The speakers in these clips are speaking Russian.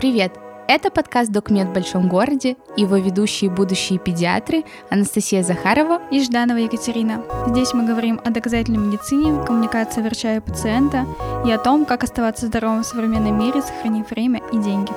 Привет! Это подкаст «Докмед в большом городе», его ведущие будущие педиатры Анастасия Захарова и Жданова Екатерина. Здесь мы говорим о доказательной медицине, коммуникации врача и пациента и о том, как оставаться здоровым в современном мире, сохранив время и деньги.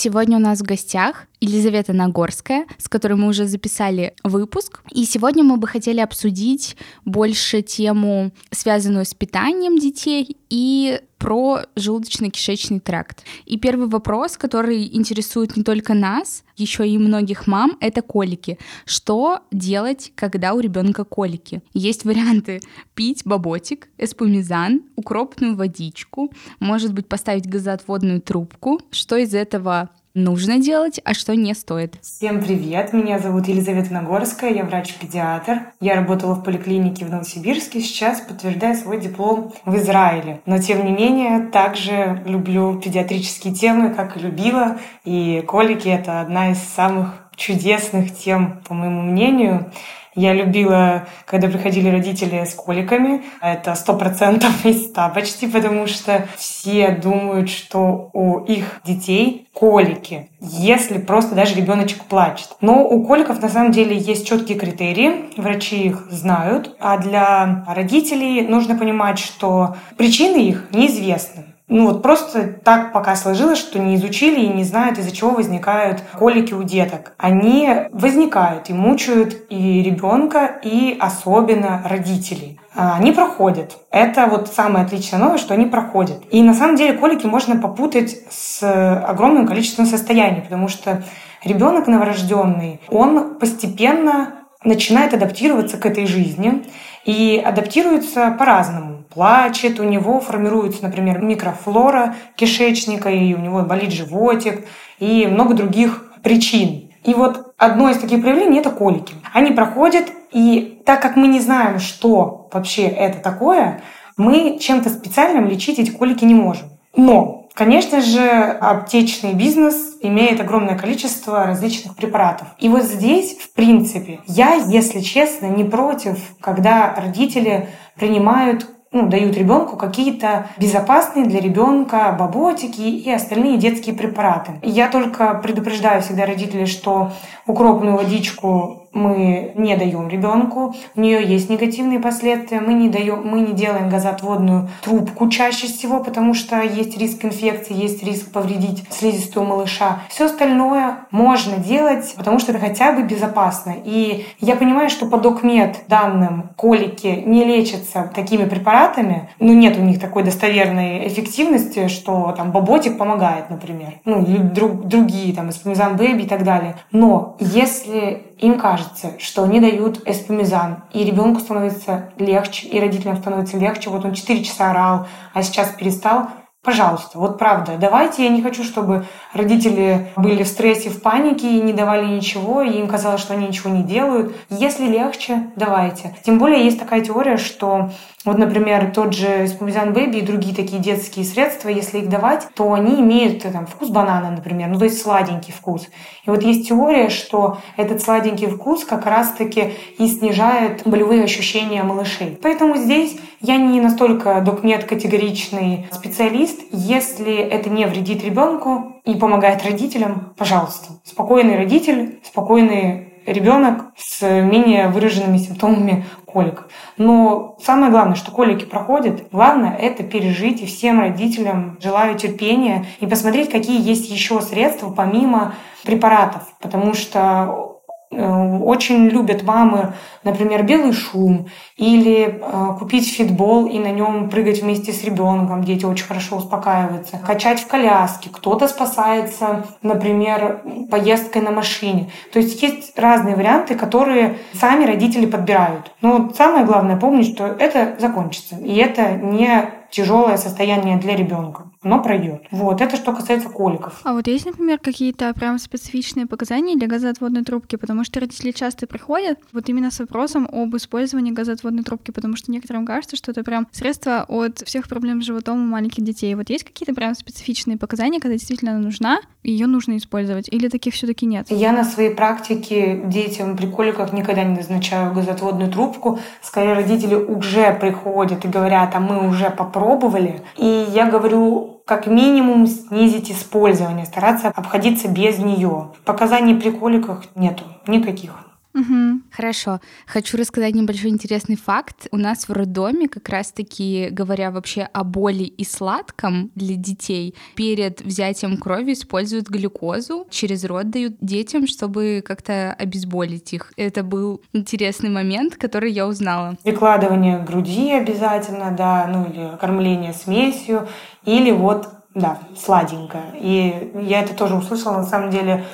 Сегодня у нас в гостях Елизавета Нагорская, с которой мы уже записали выпуск. И сегодня мы бы хотели обсудить больше тему, связанную с питанием детей и про желудочно-кишечный тракт. И первый вопрос, который интересует не только нас, еще и многих мам, это колики. Что делать, когда у ребенка колики? Есть варианты пить баботик, эспумизан, укропную водичку, может быть поставить газоотводную трубку. Что из этого нужно делать, а что не стоит. Всем привет, меня зовут Елизавета Нагорская, я врач-педиатр. Я работала в поликлинике в Новосибирске, сейчас подтверждаю свой диплом в Израиле. Но тем не менее, также люблю педиатрические темы, как и любила. И колики — это одна из самых чудесных тем, по моему мнению. Я любила, когда приходили родители с коликами. Это сто процентов из ста почти, потому что все думают, что у их детей колики, если просто даже ребеночек плачет. Но у коликов на самом деле есть четкие критерии, врачи их знают, а для родителей нужно понимать, что причины их неизвестны. Ну вот просто так пока сложилось, что не изучили и не знают, из-за чего возникают колики у деток. Они возникают и мучают и ребенка, и особенно родителей. А, они проходят. Это вот самая отличная новость, что они проходят. И на самом деле колики можно попутать с огромным количеством состояний, потому что ребенок новорожденный, он постепенно начинает адаптироваться к этой жизни и адаптируется по-разному плачет, у него формируется, например, микрофлора кишечника, и у него болит животик, и много других причин. И вот одно из таких проявлений – это колики. Они проходят, и так как мы не знаем, что вообще это такое, мы чем-то специальным лечить эти колики не можем. Но, конечно же, аптечный бизнес имеет огромное количество различных препаратов. И вот здесь, в принципе, я, если честно, не против, когда родители принимают ну, дают ребенку какие-то безопасные для ребенка баботики и остальные детские препараты. Я только предупреждаю всегда родителей, что укропную водичку мы не даем ребенку, у нее есть негативные последствия, мы не даем, мы не делаем газоотводную трубку чаще всего, потому что есть риск инфекции, есть риск повредить слизистую малыша. Все остальное можно делать, потому что это хотя бы безопасно. И я понимаю, что по докмед данным колики не лечатся такими препаратами, ну нет у них такой достоверной эффективности, что там баботик помогает, например, ну или друг, другие, там, эспумизан бэби и так далее. Но если им кажется, что они дают эспумизан, и ребенку становится легче, и родителям становится легче. Вот он 4 часа орал, а сейчас перестал. Пожалуйста, вот правда, давайте, я не хочу, чтобы родители были в стрессе, в панике и не давали ничего, и им казалось, что они ничего не делают. Если легче, давайте. Тем более есть такая теория, что вот, например, тот же спумизан бэби и другие такие детские средства, если их давать, то они имеют там, вкус банана, например, ну то есть сладенький вкус. И вот есть теория, что этот сладенький вкус как раз-таки и снижает болевые ощущения малышей. Поэтому здесь я не настолько докмет категоричный специалист. Если это не вредит ребенку и помогает родителям, пожалуйста. Спокойный родитель, спокойный ребенок с менее выраженными симптомами колик. Но самое главное, что колики проходят, главное это пережить, и всем родителям желаю терпения и посмотреть, какие есть еще средства помимо препаратов, потому что очень любят мамы, например, белый шум или э, купить фитбол и на нем прыгать вместе с ребенком. Дети очень хорошо успокаиваются. Качать в коляске. Кто-то спасается, например, поездкой на машине. То есть есть разные варианты, которые сами родители подбирают. Но самое главное помнить, что это закончится. И это не тяжелое состояние для ребенка. Но пройдет. Вот, это что касается коликов. А вот есть, например, какие-то прям специфичные показания для газоотводной трубки? Потому что родители часто приходят вот именно с вопросом об использовании газоотводной трубки, потому что некоторым кажется, что это прям средство от всех проблем с животом у маленьких детей. Вот есть какие-то прям специфичные показания, когда действительно она нужна, ее нужно использовать? Или таких все-таки нет? Я на своей практике детям при коликах никогда не назначаю газоотводную трубку. Скорее, родители уже приходят и говорят, а мы уже попробовали. И я говорю, как минимум снизить использование, стараться обходиться без нее. Показаний при коликах нету никаких. Угу. Хорошо. Хочу рассказать небольшой интересный факт. У нас в роддоме, как раз-таки говоря вообще о боли и сладком для детей, перед взятием крови используют глюкозу, через рот дают детям, чтобы как-то обезболить их. Это был интересный момент, который я узнала. Прикладывание груди обязательно, да, ну или кормление смесью, или вот, да, сладенькое. И я это тоже услышала, на самом деле,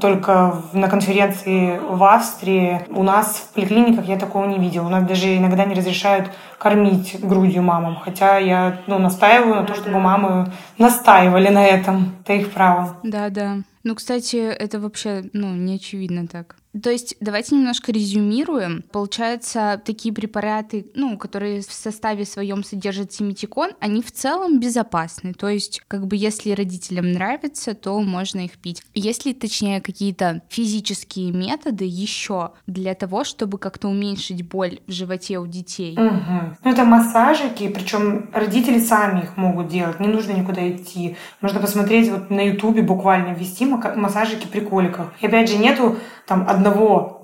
только на конференции в Австрии. У нас в поликлиниках я такого не видела. У нас даже иногда не разрешают кормить грудью мамам. Хотя я ну, настаиваю на том, чтобы мамы настаивали на этом. Это их право. Да, да. Ну, кстати, это вообще, ну, не очевидно так. То есть давайте немножко резюмируем. Получается, такие препараты, ну, которые в составе своем содержат симитикон, они в целом безопасны. То есть, как бы, если родителям нравится, то можно их пить. Есть ли, точнее, какие-то физические методы еще для того, чтобы как-то уменьшить боль в животе у детей? Угу. Ну, это массажики, причем родители сами их могут делать, не нужно никуда идти. Можно посмотреть вот на ютубе буквально ввести массажики при коликах. И опять же, нету там одного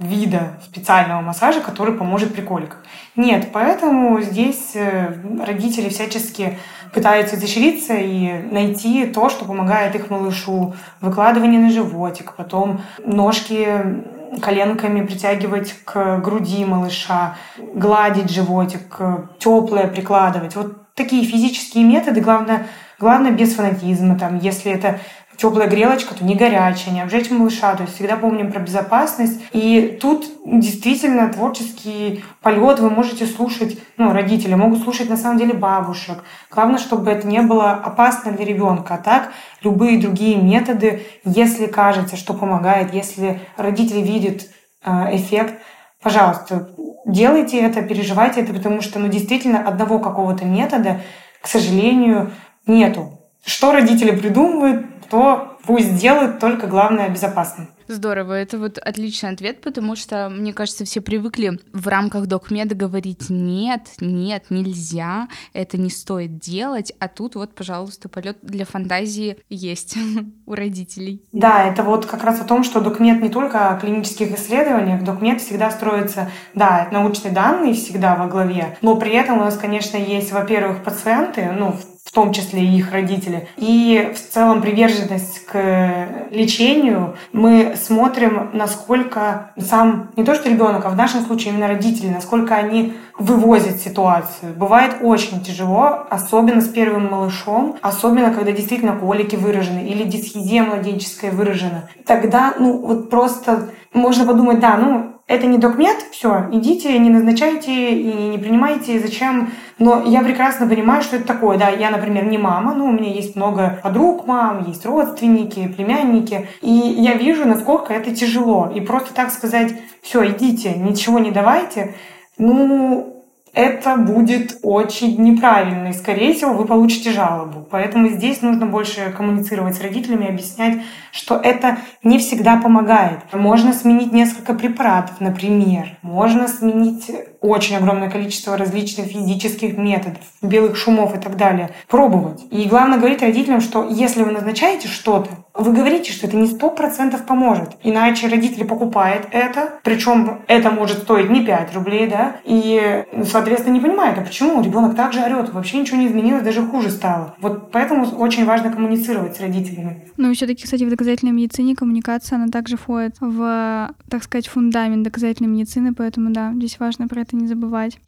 вида специального массажа, который поможет при коликах. Нет, поэтому здесь э, родители всячески пытаются изощриться и найти то, что помогает их малышу. Выкладывание на животик, потом ножки коленками притягивать к груди малыша, гладить животик, теплое прикладывать. Вот такие физические методы, главное, главное без фанатизма. Там, если это теплая грелочка, то не горячая, не обжечь малыша. То есть всегда помним про безопасность. И тут действительно творческий полет вы можете слушать, ну, родители могут слушать на самом деле бабушек. Главное, чтобы это не было опасно для ребенка. А так любые другие методы, если кажется, что помогает, если родители видят э, эффект, пожалуйста, делайте это, переживайте это, потому что, ну, действительно, одного какого-то метода, к сожалению, нету. Что родители придумывают, то пусть делают, только главное безопасно. Здорово, это вот отличный ответ, потому что, мне кажется, все привыкли в рамках докмеда говорить «нет, нет, нельзя, это не стоит делать», а тут вот, пожалуйста, полет для фантазии есть у родителей. Да, это вот как раз о том, что докмед не только о клинических исследованиях, докмед всегда строится, да, научные данные всегда во главе, но при этом у нас, конечно, есть, во-первых, пациенты, ну, в в том числе и их родители. И в целом приверженность к лечению мы смотрим, насколько сам, не то что ребенок, а в нашем случае именно родители, насколько они вывозят ситуацию. Бывает очень тяжело, особенно с первым малышом, особенно когда действительно колики выражены или дисхизия младенческая выражена. Тогда, ну, вот просто можно подумать, да, ну, это не докмет, все, идите, не назначайте и не принимайте, зачем. Но я прекрасно понимаю, что это такое. Да, я, например, не мама, но у меня есть много подруг мам, есть родственники, племянники. И я вижу, насколько это тяжело. И просто так сказать, все, идите, ничего не давайте, ну, это будет очень неправильно, и, скорее всего, вы получите жалобу. Поэтому здесь нужно больше коммуницировать с родителями, объяснять, что это не всегда помогает. Можно сменить несколько препаратов, например. Можно сменить очень огромное количество различных физических методов, белых шумов и так далее. Пробовать. И главное говорить родителям, что если вы назначаете что-то, вы говорите, что это не сто процентов поможет. Иначе родители покупают это, причем это может стоить не 5 рублей, да, и, соответственно, не понимают, а почему ребенок так же орет, вообще ничего не изменилось, даже хуже стало. Вот поэтому очень важно коммуницировать с родителями. Ну и все-таки, кстати, в доказательной медицине коммуникация, она также входит в, так сказать, фундамент доказательной медицины, поэтому да, здесь важно про это не забывать.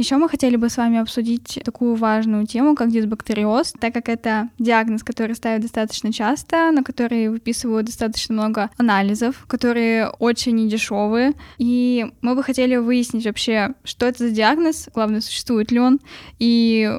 Еще мы хотели бы с вами обсудить такую важную тему, как дисбактериоз, так как это диагноз, который ставят достаточно часто, на который выписывают достаточно много анализов, которые очень недешевые. И мы бы хотели выяснить вообще, что это за диагноз, главное, существует ли он, и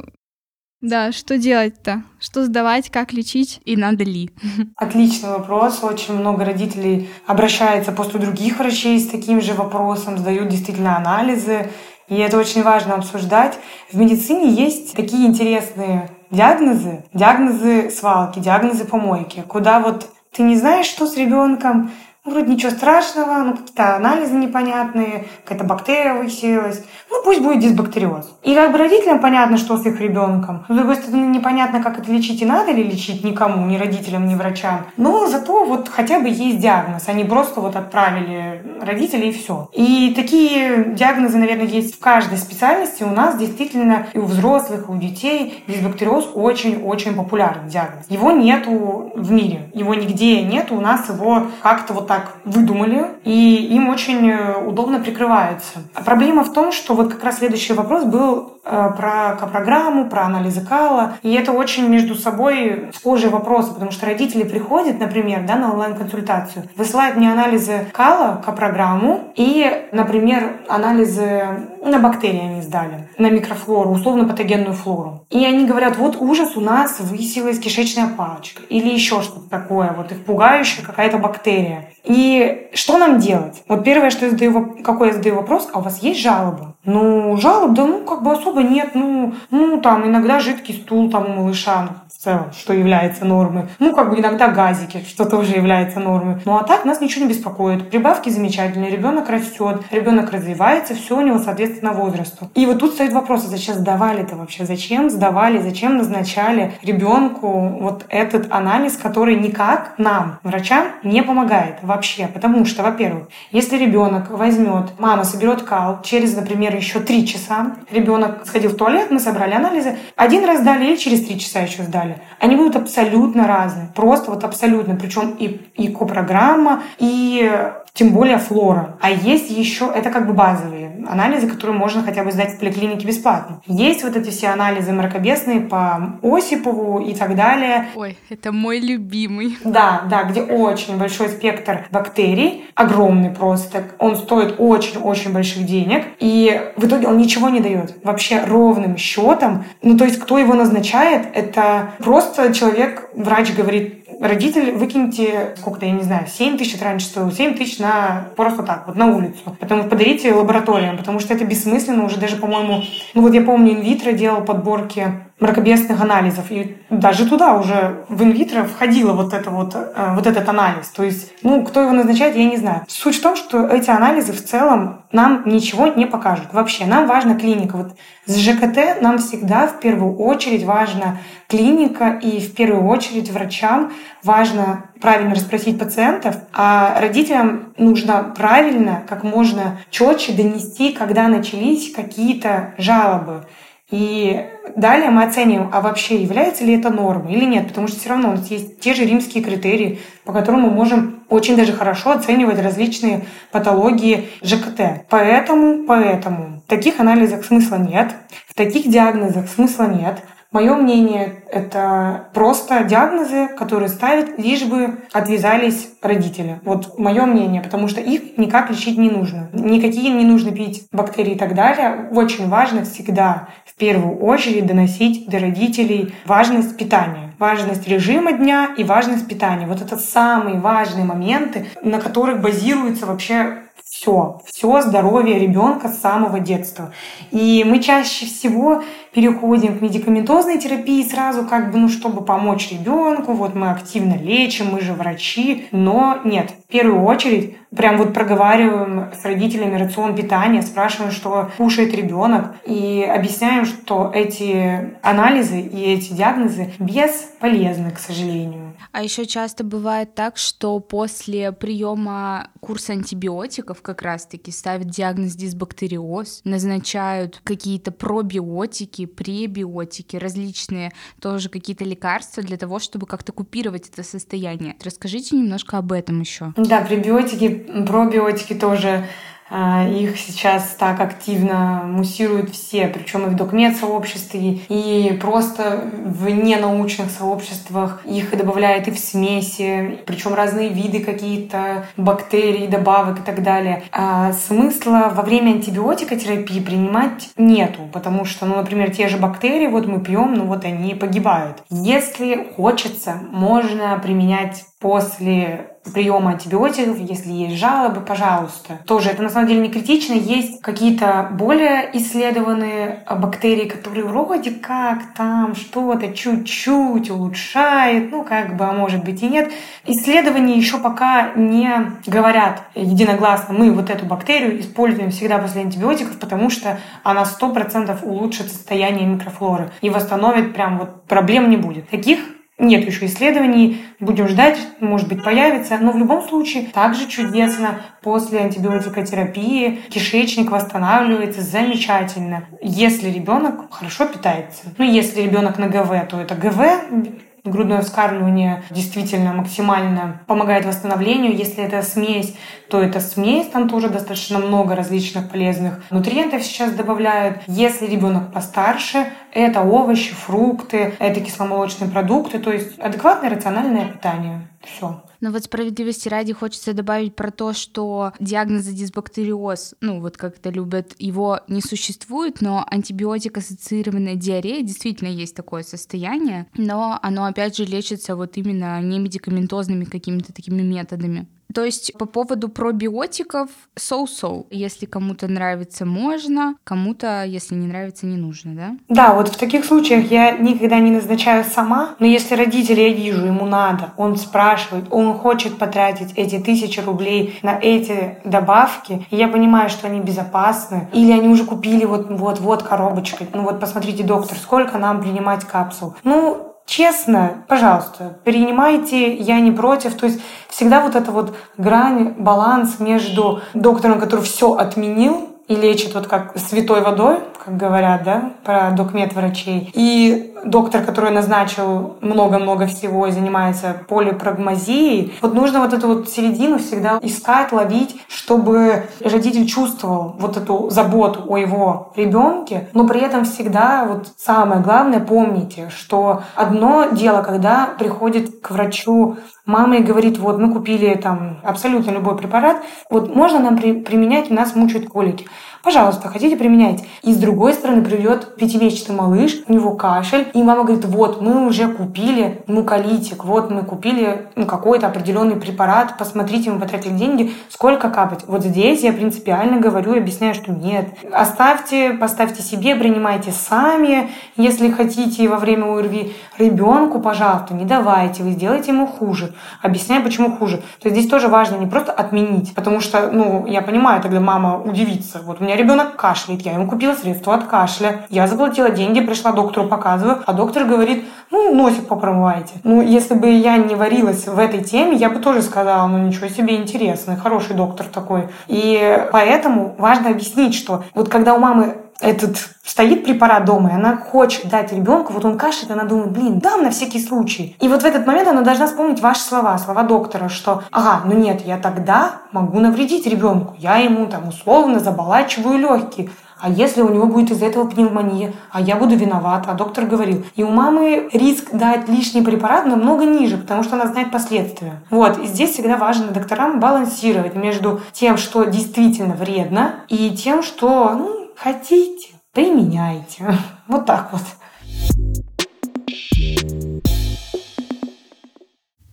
да, что делать-то? Что сдавать, как лечить и надо ли? Отличный вопрос. Очень много родителей обращается после других врачей с таким же вопросом, сдают действительно анализы. И это очень важно обсуждать. В медицине есть такие интересные диагнозы, диагнозы свалки, диагнозы помойки, куда вот ты не знаешь, что с ребенком, вроде ничего страшного, ну, какие-то анализы непонятные, какая-то бактерия высеялась. Ну, пусть будет дисбактериоз. И как бы родителям понятно, что с их ребенком. С другой стороны, непонятно, как это лечить и надо ли лечить никому, ни родителям, ни врачам. Но зато вот хотя бы есть диагноз. Они просто вот отправили родителей и все. И такие диагнозы, наверное, есть в каждой специальности. У нас действительно и у взрослых, и у детей дисбактериоз очень-очень популярный диагноз. Его нету в мире. Его нигде нету. У нас его как-то вот так выдумали, и им очень э, удобно прикрываются. А проблема в том, что вот как раз следующий вопрос был э, про программу, про анализы кала, и это очень между собой схожие вопросы, потому что родители приходят, например, да, на онлайн-консультацию, высылают мне анализы кала, программу и, например, анализы на бактерии они сдали, на микрофлору, условно-патогенную флору. И они говорят, вот ужас, у нас высилась кишечная палочка или еще что-то такое, вот их пугающая какая-то бактерия. И что нам делать? Вот первое, что я задаю, какой я задаю вопрос, а у вас есть жалобы? Ну, жалоб, да, ну, как бы особо нет. Ну, ну, там, иногда жидкий стул там у малыша целом, что является нормой. Ну, как бы иногда газики, что тоже является нормой. Ну, а так нас ничего не беспокоит. Прибавки замечательные, ребенок растет, ребенок развивается, все у него соответственно возрасту. И вот тут стоит вопрос, а зачем сдавали это вообще? Зачем сдавали, зачем назначали ребенку вот этот анализ, который никак нам, врачам, не помогает вообще. Потому что, во-первых, если ребенок возьмет, мама соберет кал через, например, еще три часа, ребенок сходил в туалет, мы собрали анализы, один раз дали или через три часа еще сдали, далее. Они будут абсолютно разные. Просто вот абсолютно. Причем и, и копрограмма, и тем более флора. А есть еще, это как бы базовые анализы, которые можно хотя бы сдать в поликлинике бесплатно. Есть вот эти все анализы мракобесные по Осипову и так далее. Ой, это мой любимый. Да, да, где очень большой спектр бактерий, огромный просто. Он стоит очень-очень больших денег. И в итоге он ничего не дает. Вообще ровным счетом. Ну, то есть, кто его назначает, это просто человек, врач говорит, родитель, выкиньте, сколько-то, я не знаю, 7 тысяч раньше стоило, 7 тысяч на просто так, вот на улицу. Потом подарите лабораториям, потому что это бессмысленно уже даже, по-моему, ну вот я помню, инвитро делал подборки мракобесных анализов. И даже туда уже в инвитро входило вот, это вот, э, вот этот анализ. То есть, ну, кто его назначает, я не знаю. Суть в том, что эти анализы в целом нам ничего не покажут. Вообще, нам важна клиника. Вот с ЖКТ нам всегда в первую очередь важна клиника и в первую очередь врачам важно правильно расспросить пациентов, а родителям нужно правильно, как можно четче донести, когда начались какие-то жалобы. И далее мы оцениваем, а вообще является ли это нормой или нет, потому что все равно у нас есть те же римские критерии, по которым мы можем очень даже хорошо оценивать различные патологии ЖКТ. Поэтому, поэтому в таких анализах смысла нет, в таких диагнозах смысла нет. Мое мнение — это просто диагнозы, которые ставят, лишь бы отвязались родители. Вот мое мнение, потому что их никак лечить не нужно. Никакие не нужно пить бактерии и так далее. Очень важно всегда в первую очередь доносить до родителей важность питания, важность режима дня и важность питания. Вот это самые важные моменты, на которых базируется вообще все, все здоровье ребенка с самого детства. И мы чаще всего переходим к медикаментозной терапии сразу, как бы, ну, чтобы помочь ребенку, вот мы активно лечим, мы же врачи, но нет, в первую очередь прям вот проговариваем с родителями рацион питания, спрашиваем, что кушает ребенок, и объясняем, что эти анализы и эти диагнозы бесполезны, к сожалению. А еще часто бывает так, что после приема курса антибиотиков как раз-таки ставят диагноз дисбактериоз, назначают какие-то пробиотики, пребиотики, различные тоже какие-то лекарства для того, чтобы как-то купировать это состояние. Расскажите немножко об этом еще. Да, пребиотики, пробиотики тоже их сейчас так активно муссируют все, причем и в докмед-сообществе, и просто в ненаучных сообществах их добавляют и в смеси, причем разные виды какие-то бактерий, добавок и так далее. А смысла во время антибиотикотерапии принимать нету, потому что, ну, например, те же бактерии, вот мы пьем, ну вот они погибают. Если хочется, можно применять после приема антибиотиков, если есть жалобы, пожалуйста. Тоже это на самом деле не критично. Есть какие-то более исследованные бактерии, которые вроде как там что-то чуть-чуть улучшает, ну как бы, а может быть и нет. Исследования еще пока не говорят единогласно, мы вот эту бактерию используем всегда после антибиотиков, потому что она 100% улучшит состояние микрофлоры и восстановит прям вот проблем не будет. Таких нет еще исследований, будем ждать, может быть, появится. Но в любом случае, также чудесно после антибиотикотерапии кишечник восстанавливается замечательно, если ребенок хорошо питается. Ну, если ребенок на ГВ, то это ГВ, грудное вскармливание действительно максимально помогает восстановлению. Если это смесь, то это смесь, там тоже достаточно много различных полезных нутриентов сейчас добавляют. Если ребенок постарше, это овощи, фрукты, это кисломолочные продукты, то есть адекватное рациональное питание. Все. Но вот справедливости ради хочется добавить про то, что диагноза дисбактериоз, ну вот как это любят, его не существует, но антибиотик-ассоциированная диарея действительно есть такое состояние, но оно опять же лечится вот именно не медикаментозными какими-то такими методами. То есть по поводу пробиотиков so-so. Если кому-то нравится, можно, кому-то, если не нравится, не нужно, да? Да, вот в таких случаях я никогда не назначаю сама, но если родитель, я вижу, ему надо, он спрашивает, он хочет потратить эти тысячи рублей на эти добавки, и я понимаю, что они безопасны, или они уже купили вот, вот, вот коробочкой, ну вот посмотрите, доктор, сколько нам принимать капсул. Ну, честно, пожалуйста, принимайте, я не против. То есть всегда вот эта вот грань, баланс между доктором, который все отменил, и лечит вот как святой водой, как говорят, да, про докмет врачей. И доктор, который назначил много-много всего и занимается полипрагмазией, вот нужно вот эту вот середину всегда искать, ловить, чтобы родитель чувствовал вот эту заботу о его ребенке, но при этом всегда вот самое главное помните, что одно дело, когда приходит к врачу мама и говорит, вот мы купили там абсолютно любой препарат, вот можно нам при, применять, у нас мучают колики. Пожалуйста, хотите, применяйте. И с другой стороны придет пятимесячный малыш, у него кашель, и мама говорит, вот мы уже купили муколитик, вот мы купили ну, какой-то определенный препарат, посмотрите, мы потратили деньги, сколько капать. Вот здесь я принципиально говорю, объясняю, что нет. Оставьте, поставьте себе, принимайте сами, если хотите во время УРВИ. Ребенку, пожалуйста, не давайте, вы сделаете ему хуже. Объясняю, почему хуже. То есть здесь тоже важно не просто отменить, потому что, ну, я понимаю, тогда мама удивится. Вот у меня ребенок кашляет, я ему купила средство от кашля. Я заплатила деньги, пришла доктору, показываю, а доктор говорит, ну, носик попромывайте. Ну, если бы я не варилась в этой теме, я бы тоже сказала, ну, ничего себе интересный, хороший доктор такой. И поэтому важно объяснить, что вот когда у мамы этот стоит препарат дома, и она хочет дать ребенку, вот он кашляет, она думает, блин, дам на всякий случай. И вот в этот момент она должна вспомнить ваши слова, слова доктора, что, ага, ну нет, я тогда могу навредить ребенку, я ему там условно заболачиваю легкие. А если у него будет из-за этого пневмония, а я буду виноват, а доктор говорил. И у мамы риск дать лишний препарат намного ниже, потому что она знает последствия. Вот, и здесь всегда важно докторам балансировать между тем, что действительно вредно, и тем, что ну, Хотите, применяйте. Вот так вот.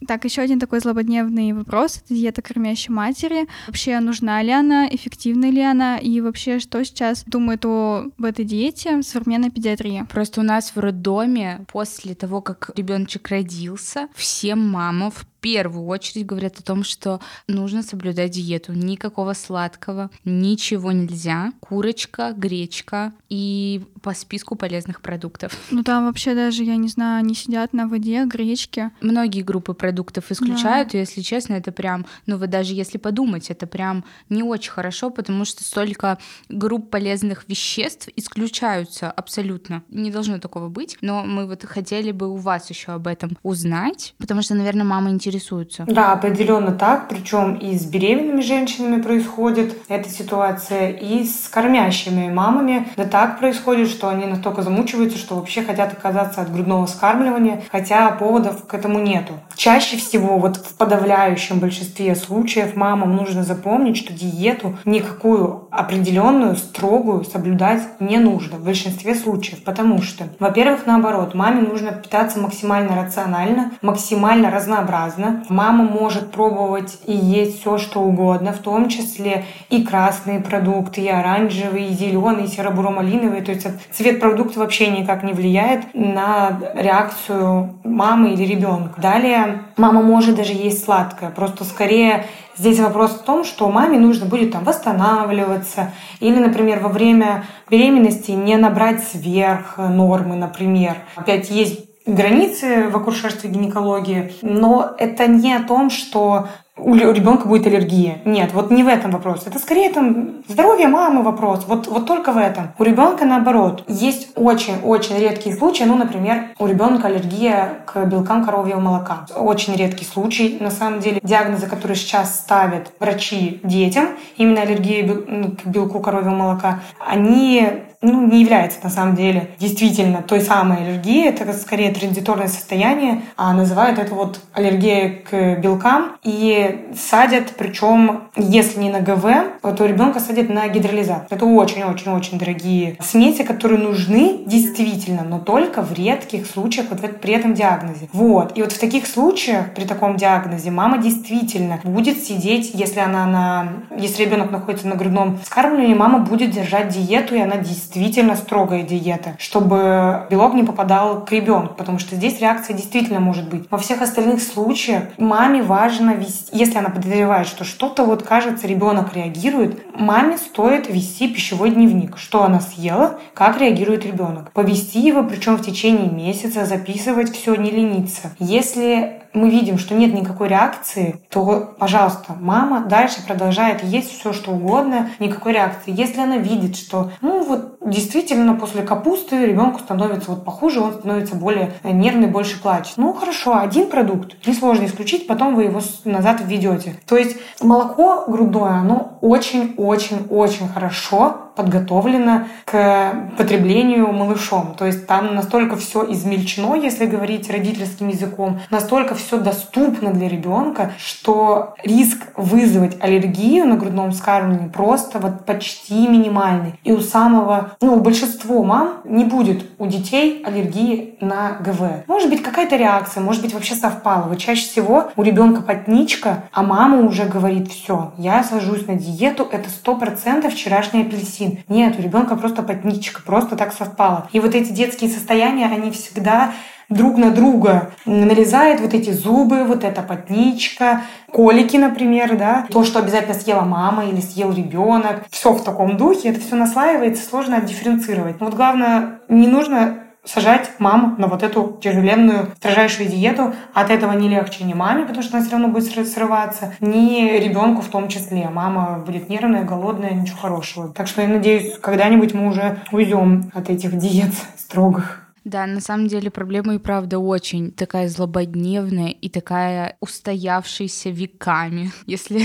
Так, еще один такой злободневный вопрос. Это диета кормящей матери. Вообще, нужна ли она, эффективна ли она, и вообще, что сейчас думает о в этой диете современной педиатрии? Просто у нас в роддоме после того, как ребеночек родился, всем мамам в первую очередь говорят о том, что нужно соблюдать диету. Никакого сладкого, ничего нельзя. Курочка, гречка и по списку полезных продуктов. Ну там вообще даже, я не знаю, они сидят на воде, гречке. Многие группы продуктов исключают, да. и если честно, это прям, ну вы даже если подумать, это прям не очень хорошо, потому что столько групп полезных веществ исключаются абсолютно. Не должно такого быть, но мы вот хотели бы у вас еще об этом узнать, потому что, наверное, мама интересуется интересуются. Да, определенно так. Причем и с беременными женщинами происходит эта ситуация, и с кормящими мамами. Да так происходит, что они настолько замучиваются, что вообще хотят отказаться от грудного вскармливания, хотя поводов к этому нету. Чаще всего, вот в подавляющем большинстве случаев, мамам нужно запомнить, что диету никакую определенную, строгую соблюдать не нужно в большинстве случаев, потому что, во-первых, наоборот, маме нужно питаться максимально рационально, максимально разнообразно. Мама может пробовать и есть все, что угодно, в том числе и красные продукты, и оранжевые, и зеленые, и серо-буро-малиновые. То есть цвет продукта вообще никак не влияет на реакцию мамы или ребенка. Далее мама может даже есть сладкое, просто скорее Здесь вопрос в том, что маме нужно будет там восстанавливаться или, например, во время беременности не набрать сверх нормы, например. Опять есть границы в акушерстве гинекологии, но это не о том, что у ребенка будет аллергия. Нет, вот не в этом вопрос. Это скорее там здоровье мамы вопрос. Вот, вот только в этом. У ребенка наоборот. Есть очень-очень редкие случаи. Ну, например, у ребенка аллергия к белкам коровьего молока. Очень редкий случай. На самом деле, диагнозы, которые сейчас ставят врачи детям, именно аллергия к белку коровьего молока, они ну, не является на самом деле действительно той самой аллергией. Это скорее транзиторное состояние, а называют это вот аллергия к белкам. И садят, причем, если не на ГВ, то ребенка садят на гидролизат. Это очень-очень-очень дорогие смеси, которые нужны действительно, но только в редких случаях вот при этом диагнозе. Вот. И вот в таких случаях, при таком диагнозе, мама действительно будет сидеть, если она на... Если ребенок находится на грудном вскармливании, мама будет держать диету, и она действительно действительно строгая диета, чтобы белок не попадал к ребенку, потому что здесь реакция действительно может быть. Во всех остальных случаях маме важно вести, если она подозревает, что что-то вот кажется, ребенок реагирует, маме стоит вести пищевой дневник, что она съела, как реагирует ребенок. Повести его, причем в течение месяца, записывать все, не лениться. Если мы видим, что нет никакой реакции, то, пожалуйста, мама дальше продолжает есть все, что угодно, никакой реакции. Если она видит, что, ну вот, действительно, после капусты ребенку становится вот похуже, он становится более нервный, больше плачет. Ну, хорошо, один продукт, несложно исключить, потом вы его назад введете. То есть молоко грудное, оно очень-очень-очень хорошо подготовлено к потреблению малышом. То есть там настолько все измельчено, если говорить родительским языком, настолько все доступно для ребенка, что риск вызвать аллергию на грудном вскармливании просто вот почти минимальный. И у самого, ну, у большинства мам не будет у детей аллергии на ГВ. Может быть, какая-то реакция, может быть, вообще совпало. Вот чаще всего у ребенка потничка, а мама уже говорит, все, я сажусь на диету, это сто процентов вчерашний апельсин апельсин. Нет, у ребенка просто потничка, просто так совпало. И вот эти детские состояния, они всегда друг на друга нарезает вот эти зубы, вот эта потничка, колики, например, да, то, что обязательно съела мама или съел ребенок, все в таком духе, это все наслаивается, сложно отдифференцировать. Но вот главное, не нужно сажать маму на вот эту тяжеленную, строжайшую диету. От этого не легче ни маме, потому что она все равно будет срываться, ни ребенку в том числе. Мама будет нервная, голодная, ничего хорошего. Так что я надеюсь, когда-нибудь мы уже уйдем от этих диет строгих. Да, на самом деле проблема и правда очень такая злободневная и такая устоявшаяся веками, если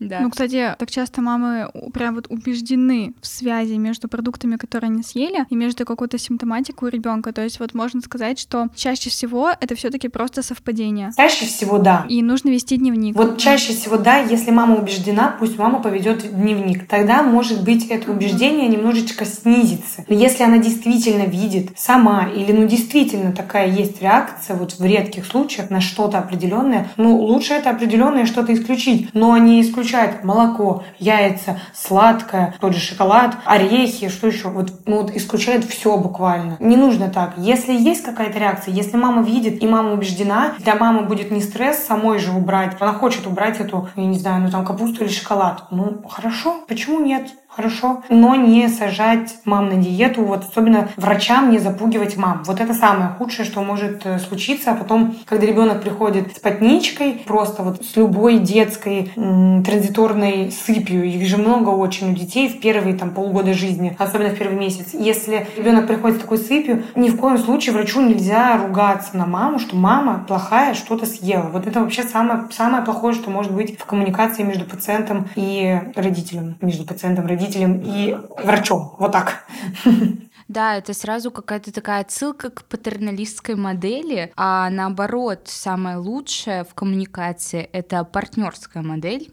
да. Ну, кстати, так часто мамы прям вот убеждены в связи между продуктами, которые они съели, и между какой-то симптоматикой у ребенка. То есть вот можно сказать, что чаще всего это все таки просто совпадение. Чаще всего да. И нужно вести дневник. Вот чаще всего да, если мама убеждена, пусть мама поведет дневник. Тогда, может быть, это убеждение немножечко снизится. Но если она действительно видит сама или ну действительно такая есть реакция вот в редких случаях на что-то определенное, ну лучше это определенное что-то исключить, но не исключить исключает молоко, яйца, сладкое, тот же шоколад, орехи, что еще, вот, ну, вот исключает все буквально. Не нужно так. Если есть какая-то реакция, если мама видит и мама убеждена, для мамы будет не стресс самой же убрать, она хочет убрать эту, я не знаю, ну там капусту или шоколад. Ну, хорошо, почему нет? Хорошо, но не сажать мам на диету, вот особенно врачам не запугивать мам. Вот это самое худшее, что может э, случиться, а потом, когда ребенок приходит с потничкой, просто вот с любой детской транзиторной сыпью, их же много очень у детей в первые там полгода жизни, особенно в первый месяц. Если ребенок приходит с такой сыпью, ни в коем случае врачу нельзя ругаться на маму, что мама плохая что-то съела. Вот это вообще самое, самое плохое, что может быть в коммуникации между пациентом и родителем, между пациентом и родителем родителем и врачом. Вот так. Да, это сразу какая-то такая отсылка к патерналистской модели, а наоборот, самое лучшее в коммуникации — это партнерская модель,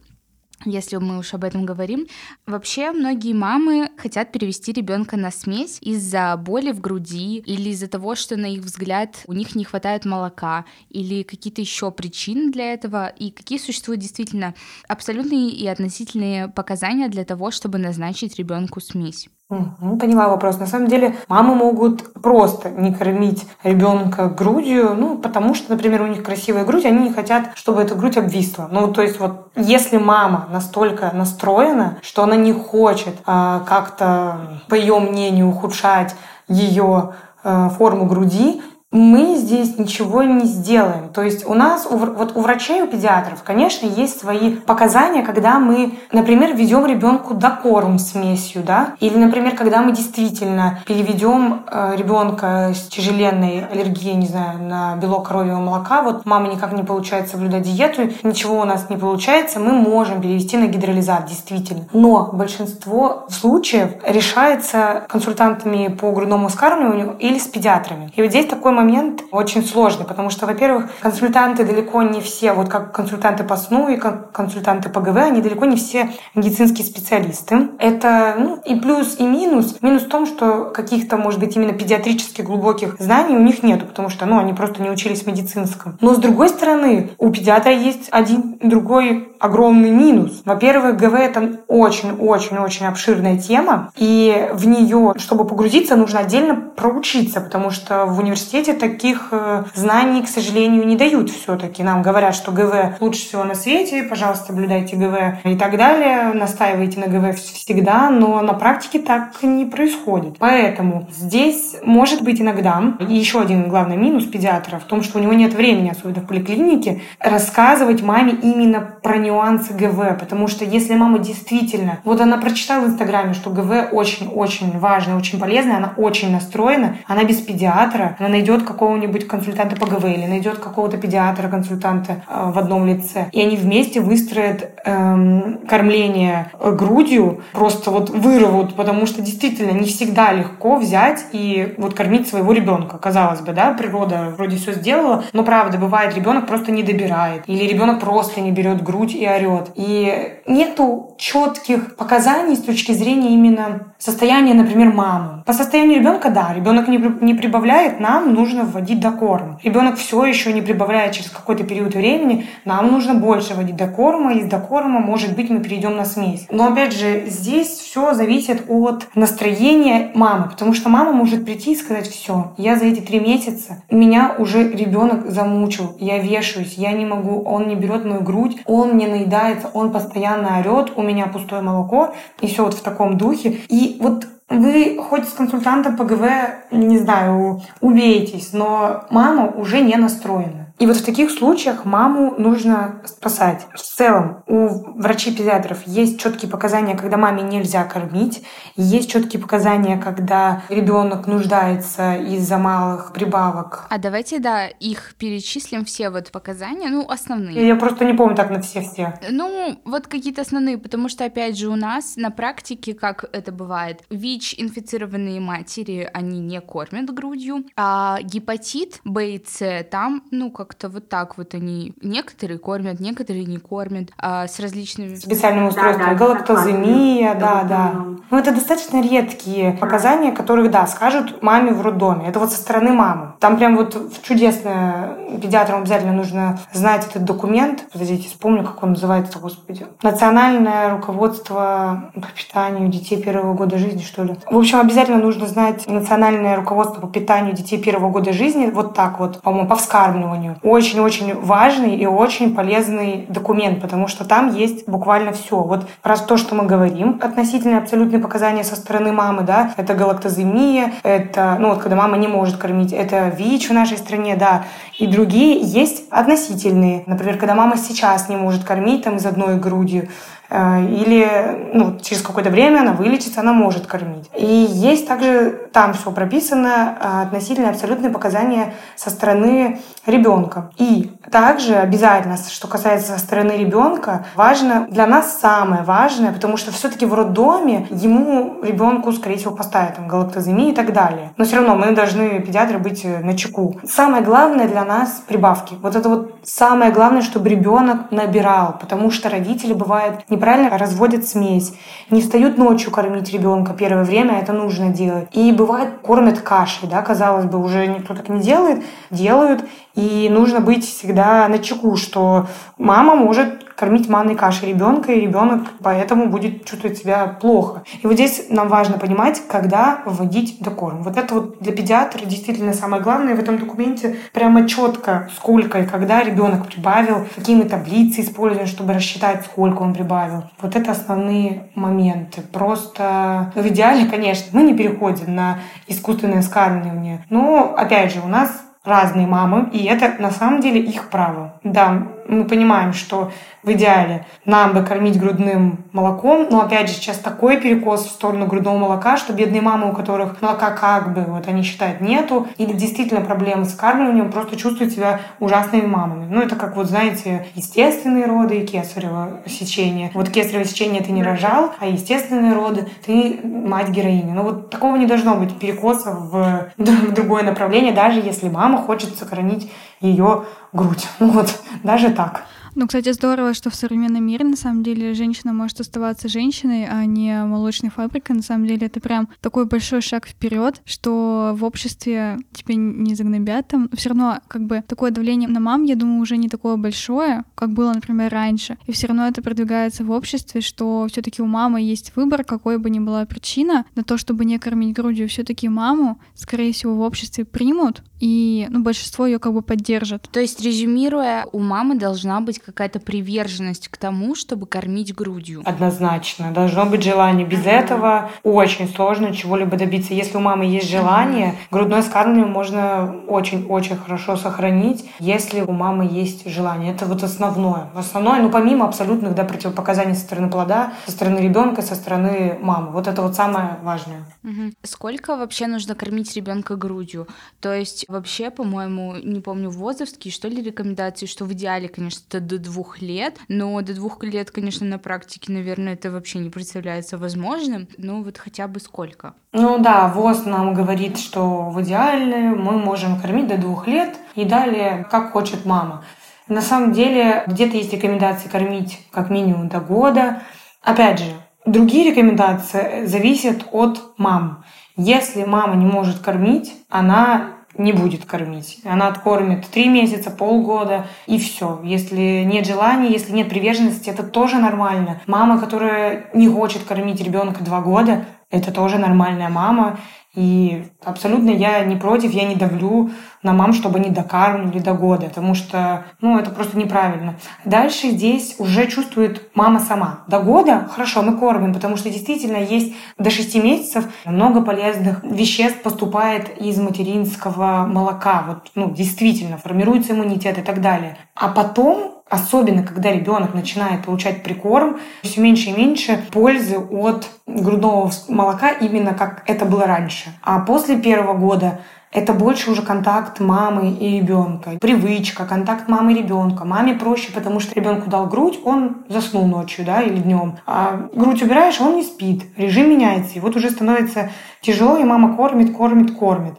если мы уж об этом говорим. Вообще, многие мамы хотят перевести ребенка на смесь из-за боли в груди или из-за того, что, на их взгляд, у них не хватает молока или какие-то еще причины для этого, и какие существуют действительно абсолютные и относительные показания для того, чтобы назначить ребенку смесь. Ну, поняла вопрос. На самом деле мамы могут просто не кормить ребенка грудью, ну, потому что, например, у них красивая грудь, они не хотят, чтобы эта грудь обвисла. Ну, то есть вот если мама настолько настроена, что она не хочет э, как-то, по ее мнению, ухудшать ее э, форму груди, мы здесь ничего не сделаем. То есть у нас, у, вот у врачей, у педиатров, конечно, есть свои показания, когда мы, например, ведем ребенку докорм смесью, да, или, например, когда мы действительно переведем э, ребенка с тяжеленной аллергией, не знаю, на белок коровьего молока, вот мама никак не получает соблюдать диету, ничего у нас не получается, мы можем перевести на гидролизат, действительно. Но большинство случаев решается консультантами по грудному вскармливанию или с педиатрами. И вот здесь такой момент момент очень сложный, потому что, во-первых, консультанты далеко не все, вот как консультанты по сну и как консультанты по ГВ, они далеко не все медицинские специалисты. Это ну, и плюс, и минус. Минус в том, что каких-то, может быть, именно педиатрических глубоких знаний у них нету, потому что ну, они просто не учились в медицинском. Но с другой стороны, у педиатра есть один другой огромный минус. Во-первых, ГВ это очень-очень-очень обширная тема, и в нее, чтобы погрузиться, нужно отдельно проучиться, потому что в университете таких э, знаний, к сожалению, не дают все-таки. Нам говорят, что ГВ лучше всего на свете, пожалуйста, соблюдайте ГВ и так далее, настаивайте на ГВ всегда, но на практике так не происходит. Поэтому здесь может быть иногда, и еще один главный минус педиатра в том, что у него нет времени, особенно в поликлинике, рассказывать маме именно про нюансы ГВ, потому что если мама действительно, вот она прочитала в Инстаграме, что ГВ очень-очень важно, очень полезно, она очень настроена, она без педиатра, она найдет какого-нибудь консультанта по ГВ или найдет какого-то педиатра-консультанта э, в одном лице. И они вместе выстроят эм, кормление грудью, просто вот вырвут, потому что действительно не всегда легко взять и вот кормить своего ребенка. Казалось бы, да, природа вроде все сделала, но правда, бывает, ребенок просто не добирает. Или ребенок просто не берет грудь и орет. И нету четких показаний с точки зрения именно состояния, например, мамы. По состоянию ребенка, да, ребенок не, не прибавляет, нам нужно вводить докорм. Ребенок все еще не прибавляет через какой-то период времени, нам нужно больше вводить докорма, из докорма, может быть, мы перейдем на смесь. Но опять же, здесь все зависит от настроения мамы, потому что мама может прийти и сказать, все, я за эти три месяца, меня уже ребенок замучил, я вешаюсь, я не могу, он не берет мою грудь, он не наедается, он постоянно орет, у меня пустое молоко, и все вот в таком духе. И вот вы хоть с консультантом по ГВ, не знаю, убеетесь, но мама уже не настроена. И вот в таких случаях маму нужно спасать. В целом у врачей-педиатров есть четкие показания, когда маме нельзя кормить, есть четкие показания, когда ребенок нуждается из-за малых прибавок. А давайте, да, их перечислим все вот показания, ну, основные. Я просто не помню так на все-все. Ну, вот какие-то основные, потому что, опять же, у нас на практике, как это бывает, ВИЧ-инфицированные матери, они не кормят грудью, а гепатит Б и С, там, ну, как как-то вот так вот они некоторые кормят, некоторые не кормят, а, с различными... Специальным устройством, да, да, галактоземия, да, да. Ну, это достаточно редкие показания, которых, да, скажут маме в роддоме. Это вот со стороны мамы. Там прям вот чудесно педиатрам обязательно нужно знать этот документ. Подождите, вспомню, как он называется, господи. Национальное руководство по питанию детей первого года жизни, что ли. В общем, обязательно нужно знать национальное руководство по питанию детей первого года жизни. Вот так вот, по-моему, по вскармливанию очень-очень важный и очень полезный документ, потому что там есть буквально все. Вот про то, что мы говорим, относительно абсолютные показания со стороны мамы, да, это галактоземия, это, ну вот когда мама не может кормить, это ВИЧ в нашей стране, да, и другие есть относительные. Например, когда мама сейчас не может кормить там из одной груди, или ну, через какое-то время она вылечится, она может кормить. И есть также там все прописано э, относительно абсолютные показания со стороны ребенка. И также обязательно, что касается со стороны ребенка, важно для нас самое важное, потому что все-таки в роддоме ему ребенку, скорее всего, поставят там, галактоземию и так далее. Но все равно мы должны, педиатры, быть э, на чеку. Самое главное для нас прибавки. Вот это вот самое главное, чтобы ребенок набирал, потому что родители бывают неправильно разводят смесь, не встают ночью кормить ребенка первое время, это нужно делать. И бывает кормят кашей, да, казалось бы, уже никто так не делает, делают, и нужно быть всегда на чеку, что мама может кормить манной кашей ребенка, и ребенок поэтому будет чувствовать себя плохо. И вот здесь нам важно понимать, когда вводить докорм. Вот это вот для педиатра действительно самое главное. В этом документе прямо четко, сколько и когда ребенок прибавил, какие мы таблицы используем, чтобы рассчитать, сколько он прибавил. Вот это основные моменты. Просто в идеале, конечно, мы не переходим на искусственное скармливание. Но, опять же, у нас разные мамы, и это на самом деле их право. Да, мы понимаем, что в идеале нам бы кормить грудным молоком, но опять же сейчас такой перекос в сторону грудного молока, что бедные мамы, у которых молока как бы вот они считают нету, или действительно проблемы с кормлением, просто чувствуют себя ужасными мамами. Ну это как вот знаете естественные роды и кесарево сечение. Вот кесарево сечение ты не рожал, а естественные роды ты мать героиня. Ну вот такого не должно быть перекоса в, в другое направление, даже если мама хочет сохранить ее грудь. Вот, даже так. Ну, кстати, здорово, что в современном мире, на самом деле, женщина может оставаться женщиной, а не молочной фабрикой. На самом деле, это прям такой большой шаг вперед, что в обществе тебя не загнобят там. Все равно, как бы, такое давление на мам, я думаю, уже не такое большое, как было, например, раньше. И все равно это продвигается в обществе, что все таки у мамы есть выбор, какой бы ни была причина, на то, чтобы не кормить грудью. все таки маму, скорее всего, в обществе примут, и ну, большинство ее как бы поддержат. То есть, резюмируя, у мамы должна быть какая-то приверженность к тому, чтобы кормить грудью. Однозначно. Должно быть желание. Без этого очень сложно чего-либо добиться. Если у мамы есть желание, грудное скармливание можно очень-очень хорошо сохранить, если у мамы есть желание. Это вот основное. Основное, ну помимо абсолютных да, противопоказаний со стороны плода, со стороны ребенка, со стороны мамы. Вот это вот самое важное. Mm-hmm. Сколько вообще нужно кормить ребенка грудью? То есть вообще, по-моему, не помню, ВОЗовские, что ли, рекомендации, что в идеале, конечно, это до двух лет, но до двух лет, конечно, на практике, наверное, это вообще не представляется возможным, ну вот хотя бы сколько? Ну да, ВОЗ нам говорит, что в идеале мы можем кормить до двух лет и далее, как хочет мама. На самом деле, где-то есть рекомендации кормить как минимум до года. Опять же, другие рекомендации зависят от мам. Если мама не может кормить, она не будет кормить. Она откормит три месяца, полгода и все. Если нет желания, если нет приверженности, это тоже нормально. Мама, которая не хочет кормить ребенка два года, это тоже нормальная мама. И абсолютно я не против, я не давлю на мам, чтобы они докармливали до года, потому что, ну, это просто неправильно. Дальше здесь уже чувствует мама сама. До года, хорошо, мы кормим, потому что действительно есть до 6 месяцев много полезных веществ поступает из материнского молока. Вот, ну, действительно, формируется иммунитет и так далее. А потом особенно когда ребенок начинает получать прикорм, все меньше и меньше пользы от грудного молока, именно как это было раньше. А после первого года это больше уже контакт мамы и ребенка. Привычка, контакт мамы и ребенка. Маме проще, потому что ребенку дал грудь, он заснул ночью, да, или днем. А грудь убираешь, он не спит. Режим меняется. И вот уже становится тяжело, и мама кормит, кормит, кормит.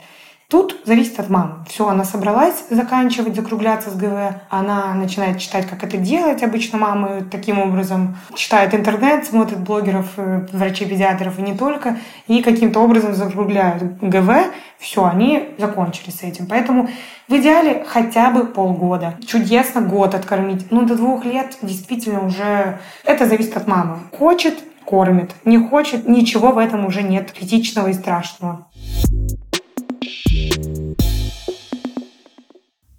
Тут зависит от мамы. Все, она собралась заканчивать, закругляться с ГВ. Она начинает читать, как это делать. Обычно мамы таким образом читают интернет, смотрят блогеров, э, врачей-педиатров и не только. И каким-то образом закругляют ГВ. Все, они закончили с этим. Поэтому в идеале хотя бы полгода. Чудесно год откормить. Ну, до двух лет действительно уже... Это зависит от мамы. Хочет — кормит. Не хочет — ничего в этом уже нет критичного и страшного.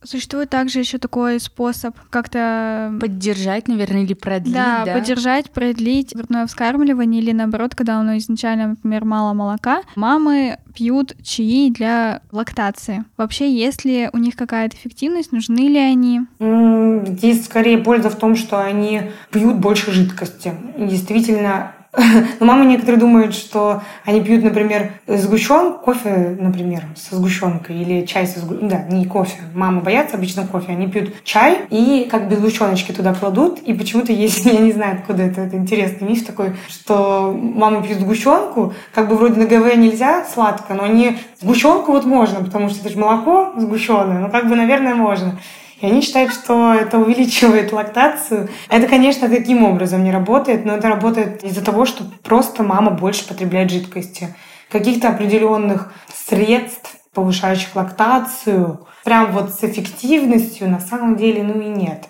Существует также еще такой способ как-то поддержать, наверное, или продлить. Да, да? поддержать, продлить грудное вскармливание или наоборот, когда у нас изначально, например, мало молока, мамы пьют чаи для лактации. Вообще, есть ли у них какая-то эффективность, нужны ли они? Здесь скорее польза в том, что они пьют больше жидкости. Действительно, но мамы некоторые думают, что они пьют, например, сгущен, кофе, например, со сгущенкой или чай со сгущенкой. Да, не кофе. Мамы боятся обычно кофе. Они пьют чай и как бы сгущеночки туда кладут. И почему-то есть, я не знаю, откуда это, это интересный миф такой, что мамы пьют сгущенку, как бы вроде на ГВ нельзя сладко, но они сгущенку вот можно, потому что это же молоко сгущенное, ну как бы, наверное, можно. И они считают, что это увеличивает лактацию. Это, конечно, таким образом не работает, но это работает из-за того, что просто мама больше потребляет жидкости. Каких-то определенных средств, повышающих лактацию, прям вот с эффективностью на самом деле, ну и нет.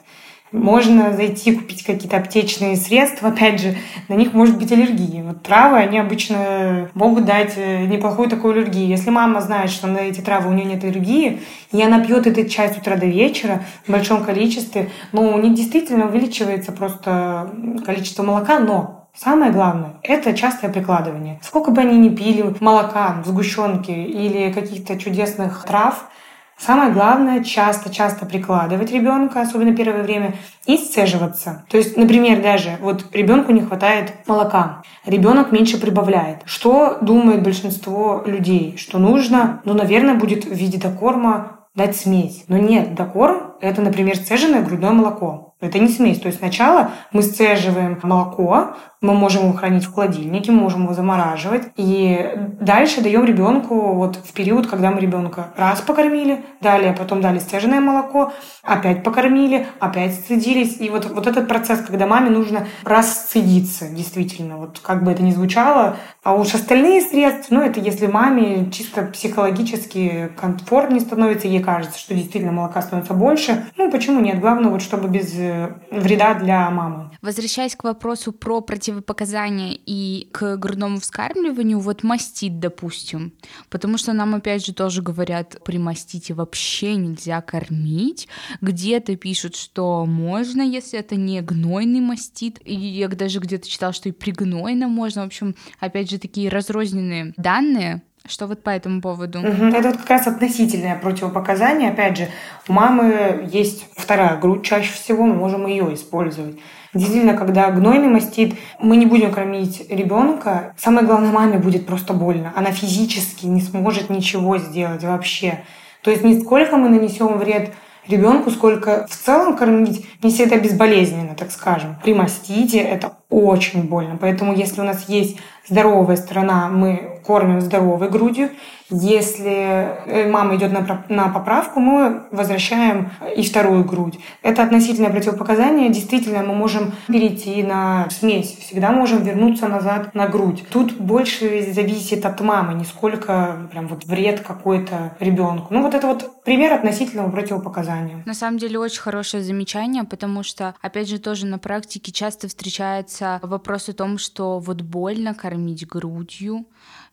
Можно зайти купить какие-то аптечные средства, опять же, на них может быть аллергия. Вот травы, они обычно могут дать э, неплохую такую аллергию. Если мама знает, что на эти травы у нее нет аллергии, и она пьет этот чай с утра до вечера в большом количестве, ну, у них действительно увеличивается просто количество молока, но Самое главное – это частое прикладывание. Сколько бы они ни пили молока, сгущенки или каких-то чудесных трав, Самое главное часто-часто прикладывать ребенка, особенно первое время, и сцеживаться. То есть, например, даже вот ребенку не хватает молока, ребенок меньше прибавляет. Что думает большинство людей? Что нужно, ну, наверное, будет в виде докорма дать смесь. Но нет, докорм – это, например, сцеженное грудное молоко. Это не смесь. То есть сначала мы сцеживаем молоко, мы можем его хранить в холодильнике, мы можем его замораживать. И дальше даем ребенку вот в период, когда мы ребенка раз покормили, далее потом дали сцеженное молоко, опять покормили, опять сцедились. И вот, вот этот процесс, когда маме нужно расцедиться, действительно, вот как бы это ни звучало. А уж остальные средства, ну это если маме чисто психологически комфортнее становится, ей кажется, что действительно молока становится больше. Ну почему нет? Главное вот чтобы без вреда для мамы. Возвращаясь к вопросу про противопоказания и к грудному вскармливанию, вот мастит, допустим, потому что нам опять же тоже говорят, при мастите вообще нельзя кормить, где-то пишут, что можно, если это не гнойный мастит, и я даже где-то читала, что и при гнойном можно, в общем, опять же, такие разрозненные данные, что вот по этому поводу? Это вот как раз относительное противопоказание. Опять же, у мамы есть вторая грудь чаще всего, мы можем ее использовать. Действительно, когда гнойный мастит, мы не будем кормить ребенка. Самое главное, маме будет просто больно. Она физически не сможет ничего сделать вообще. То есть не сколько мы нанесем вред ребенку, сколько в целом кормить не всегда безболезненно, так скажем. При мастите это очень больно. Поэтому если у нас есть здоровая сторона, мы кормим здоровой грудью. Если э, мама идет на, на поправку, мы возвращаем и вторую грудь. Это относительное противопоказание. Действительно, мы можем перейти на смесь. Всегда можем вернуться назад на грудь. Тут больше зависит от мамы, не сколько прям вот вред какой-то ребенку. Ну вот это вот пример относительного противопоказания. На самом деле очень хорошее замечание, потому что, опять же, тоже на практике часто встречается вопрос о том, что вот больно кормить грудью,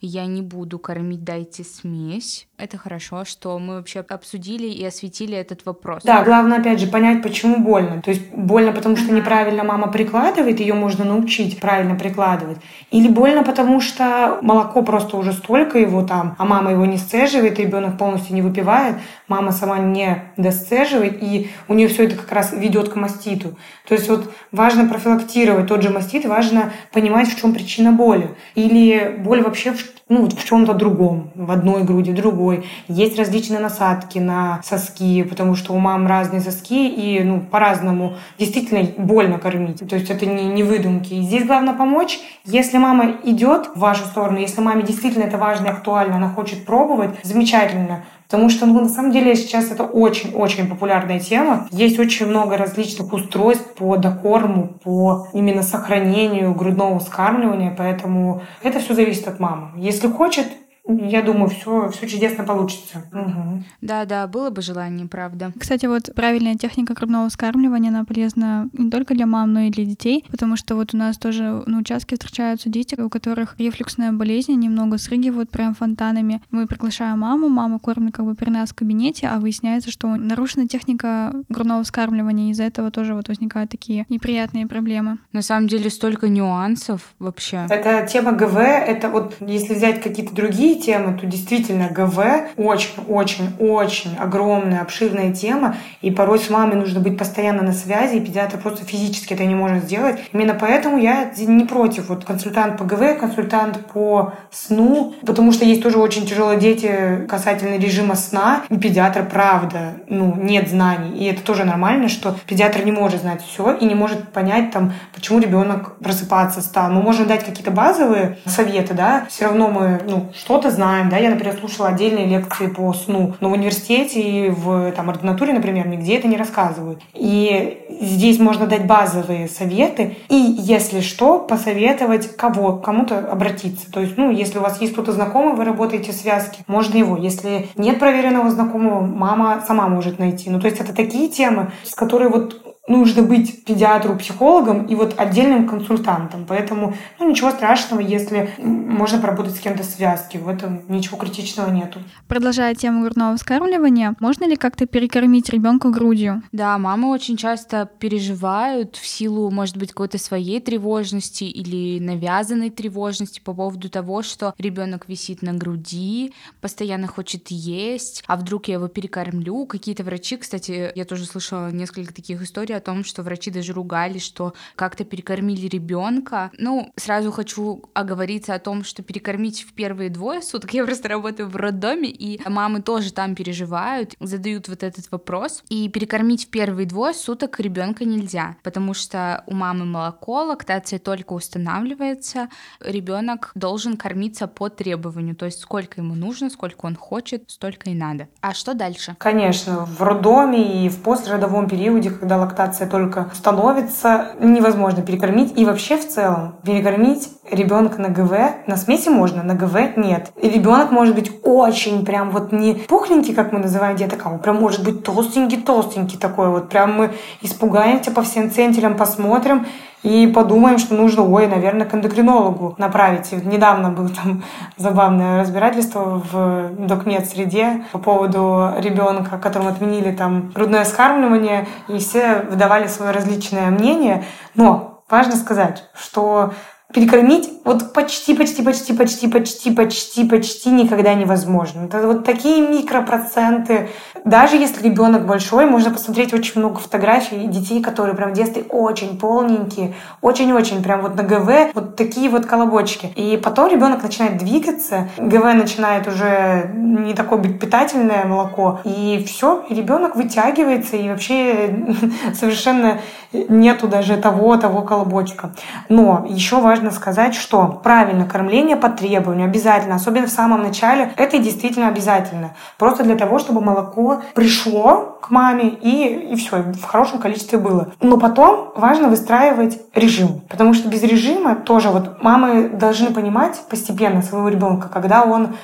я не буду кормить, дайте смесь. Это хорошо, что мы вообще обсудили и осветили этот вопрос. Да, главное, опять же, понять, почему больно. То есть больно, потому что неправильно мама прикладывает, ее можно научить правильно прикладывать. Или больно, потому что молоко просто уже столько его там, а мама его не сцеживает, ребенок полностью не выпивает, мама сама не досцеживает, и у нее все это как раз ведет к маститу. То есть вот важно профилактировать тот же мастит, важно понимать, в чем причина боли. Или боль вообще в just ну, в чем-то другом, в одной груди, в другой. Есть различные насадки на соски, потому что у мам разные соски, и ну, по-разному действительно больно кормить. То есть это не, не выдумки. Здесь главное помочь. Если мама идет в вашу сторону, если маме действительно это важно и актуально, она хочет пробовать, замечательно. Потому что, ну, на самом деле, сейчас это очень-очень популярная тема. Есть очень много различных устройств по докорму, по именно сохранению грудного вскармливания, поэтому это все зависит от мамы. Если хочет, я думаю, все, все чудесно получится. Угу. Да, да, было бы желание, правда. Кстати, вот правильная техника грудного вскармливания, она полезна не только для мам, но и для детей, потому что вот у нас тоже на участке встречаются дети, у которых рефлюксная болезнь, немного срыгивают прям фонтанами. Мы приглашаем маму, мама кормит как бы при нас в кабинете, а выясняется, что нарушена техника грудного вскармливания, из-за этого тоже вот возникают такие неприятные проблемы. На самом деле столько нюансов вообще. Это тема ГВ, это вот если взять какие-то другие другие темы, то действительно ГВ очень-очень-очень огромная, обширная тема, и порой с мамой нужно быть постоянно на связи, и педиатр просто физически это не может сделать. Именно поэтому я не против. Вот консультант по ГВ, консультант по сну, потому что есть тоже очень тяжелые дети касательно режима сна, и педиатр, правда, ну, нет знаний. И это тоже нормально, что педиатр не может знать все и не может понять, там, почему ребенок просыпаться стал. Мы можем дать какие-то базовые советы, да, все равно мы, ну, что что-то знаем, да, я, например, слушала отдельные лекции по сну, но в университете и в там, ординатуре, например, нигде это не рассказывают. И здесь можно дать базовые советы, и, если что, посоветовать кого, кому-то обратиться. То есть, ну, если у вас есть кто-то знакомый, вы работаете в связке, можно его. Если нет проверенного знакомого, мама сама может найти. Ну, то есть это такие темы, с которой вот нужно быть педиатру, психологом и вот отдельным консультантом. Поэтому ну, ничего страшного, если можно поработать с кем-то в связке. В этом ничего критичного нету. Продолжая тему грудного вскармливания, можно ли как-то перекормить ребенка грудью? Да, мамы очень часто переживают в силу, может быть, какой-то своей тревожности или навязанной тревожности по поводу того, что ребенок висит на груди, постоянно хочет есть, а вдруг я его перекормлю. Какие-то врачи, кстати, я тоже слышала несколько таких историй о том, что врачи даже ругали, что как-то перекормили ребенка. Ну, сразу хочу оговориться о том, что перекормить в первые двое суток, я просто работаю в роддоме, и мамы тоже там переживают, задают вот этот вопрос. И перекормить в первые двое суток ребенка нельзя, потому что у мамы молоко, лактация только устанавливается, ребенок должен кормиться по требованию, то есть сколько ему нужно, сколько он хочет, столько и надо. А что дальше? Конечно, в роддоме и в послеродовом периоде, когда лактация лактация только становится, невозможно перекормить. И вообще в целом перекормить ребенка на ГВ на смеси можно, на ГВ нет. И ребенок может быть очень прям вот не пухленький, как мы называем деток, а он прям может быть толстенький-толстенький такой вот. Прям мы испугаемся по всем центилям, посмотрим и подумаем, что нужно, ой, наверное, к эндокринологу направить. И недавно было там забавное разбирательство в докмед среде по поводу ребенка, которому отменили там грудное скармливание, и все выдавали свое различное мнение. Но важно сказать, что перекормить вот почти, почти, почти, почти, почти, почти, почти никогда невозможно. Это вот такие микропроценты. Даже если ребенок большой, можно посмотреть очень много фотографий детей, которые прям в детстве очень полненькие, очень-очень прям вот на ГВ, вот такие вот колобочки. И потом ребенок начинает двигаться, ГВ начинает уже не такое быть питательное молоко, и все, ребенок вытягивается, и вообще совершенно нету даже того, того колобочка. Но еще важно сказать, что правильно кормление по требованию обязательно, особенно в самом начале, это действительно обязательно. Просто для того, чтобы молоко пришло к маме и, и все, в хорошем количестве было. Но потом важно выстраивать режим, потому что без режима тоже вот мамы должны понимать постепенно своего ребенка, когда он,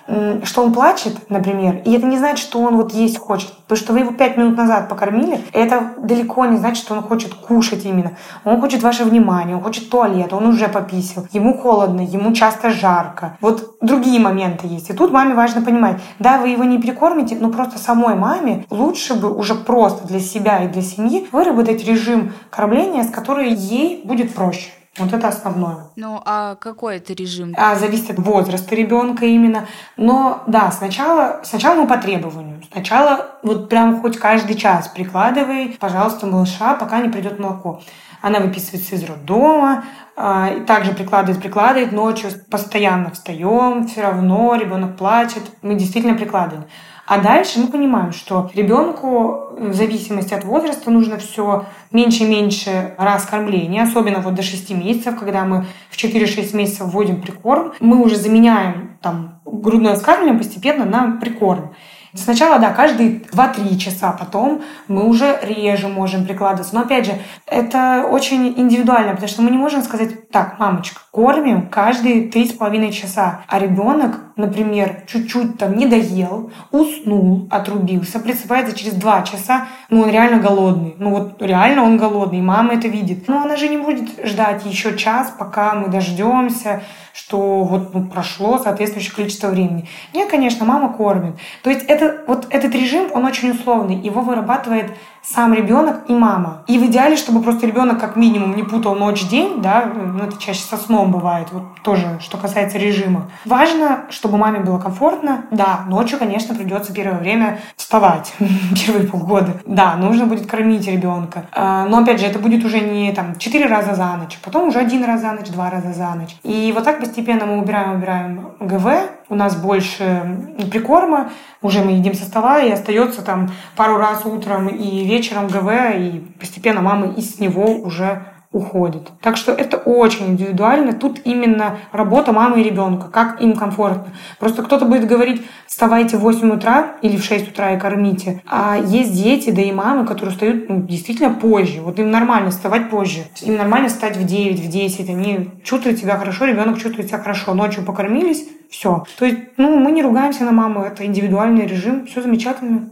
что он плачет, например, и это не значит, что он вот есть хочет, потому что вы его пять минут назад покормили, это далеко не значит, что он хочет кушать именно. Он хочет ваше внимание, он хочет туалет, он уже пописал, ему холодно, ему часто жарко. Вот другие моменты есть. И тут маме важно понимать, да, вы его не перекормите, но просто самой маме лучше бы уже просто для себя и для семьи выработать режим кормления, с которой ей будет проще. Вот это основное. Ну, а какой это режим? А, зависит от возраста ребенка именно. Но да, сначала, сначала мы по требованию. Сначала вот прям хоть каждый час прикладывай, пожалуйста, малыша, пока не придет молоко. Она выписывается из роддома, а, также прикладывает, прикладывает, ночью постоянно встаем, все равно ребенок плачет, мы действительно прикладываем. А дальше мы понимаем, что ребенку в зависимости от возраста нужно все меньше и меньше раз кормления, особенно вот до 6 месяцев, когда мы в 4-6 месяцев вводим прикорм, мы уже заменяем там грудное скармливание постепенно на прикорм. Сначала, да, каждые 2-3 часа, потом мы уже реже можем прикладываться. Но опять же, это очень индивидуально, потому что мы не можем сказать, так, мамочка, кормим каждые 3,5 часа, а ребенок, например, чуть-чуть там не доел, уснул, отрубился, просыпается через 2 часа, ну он реально голодный. Ну вот реально он голодный, мама это видит. Но она же не будет ждать еще час, пока мы дождемся, что вот ну, прошло соответствующее количество времени. Нет, конечно, мама кормит. То есть это, вот этот режим, он очень условный. Его вырабатывает сам ребенок и мама. И в идеале, чтобы просто ребенок как минимум не путал ночь-день, да, ну это чаще со сном бывает, вот тоже, что касается режима. Важно, чтобы маме было комфортно. Да, ночью, конечно, придется первое время вставать, первые полгода. Да, нужно будет кормить ребенка. А, но опять же, это будет уже не там четыре раза за ночь, потом уже один раз за ночь, два раза за ночь. И вот так постепенно мы убираем, убираем ГВ, у нас больше прикорма, уже мы едим со стола, и остается там пару раз утром и вечером ГВ, и постепенно мамы из него уже уходит. Так что это очень индивидуально. Тут именно работа мамы и ребенка, как им комфортно. Просто кто-то будет говорить, вставайте в 8 утра или в 6 утра и кормите. А есть дети, да и мамы, которые встают ну, действительно позже. Вот им нормально вставать позже. Им нормально встать в 9, в 10. Они чувствуют себя хорошо, ребенок чувствует себя хорошо. Ночью покормились, все. То есть, ну, мы не ругаемся на маму, это индивидуальный режим, все замечательно.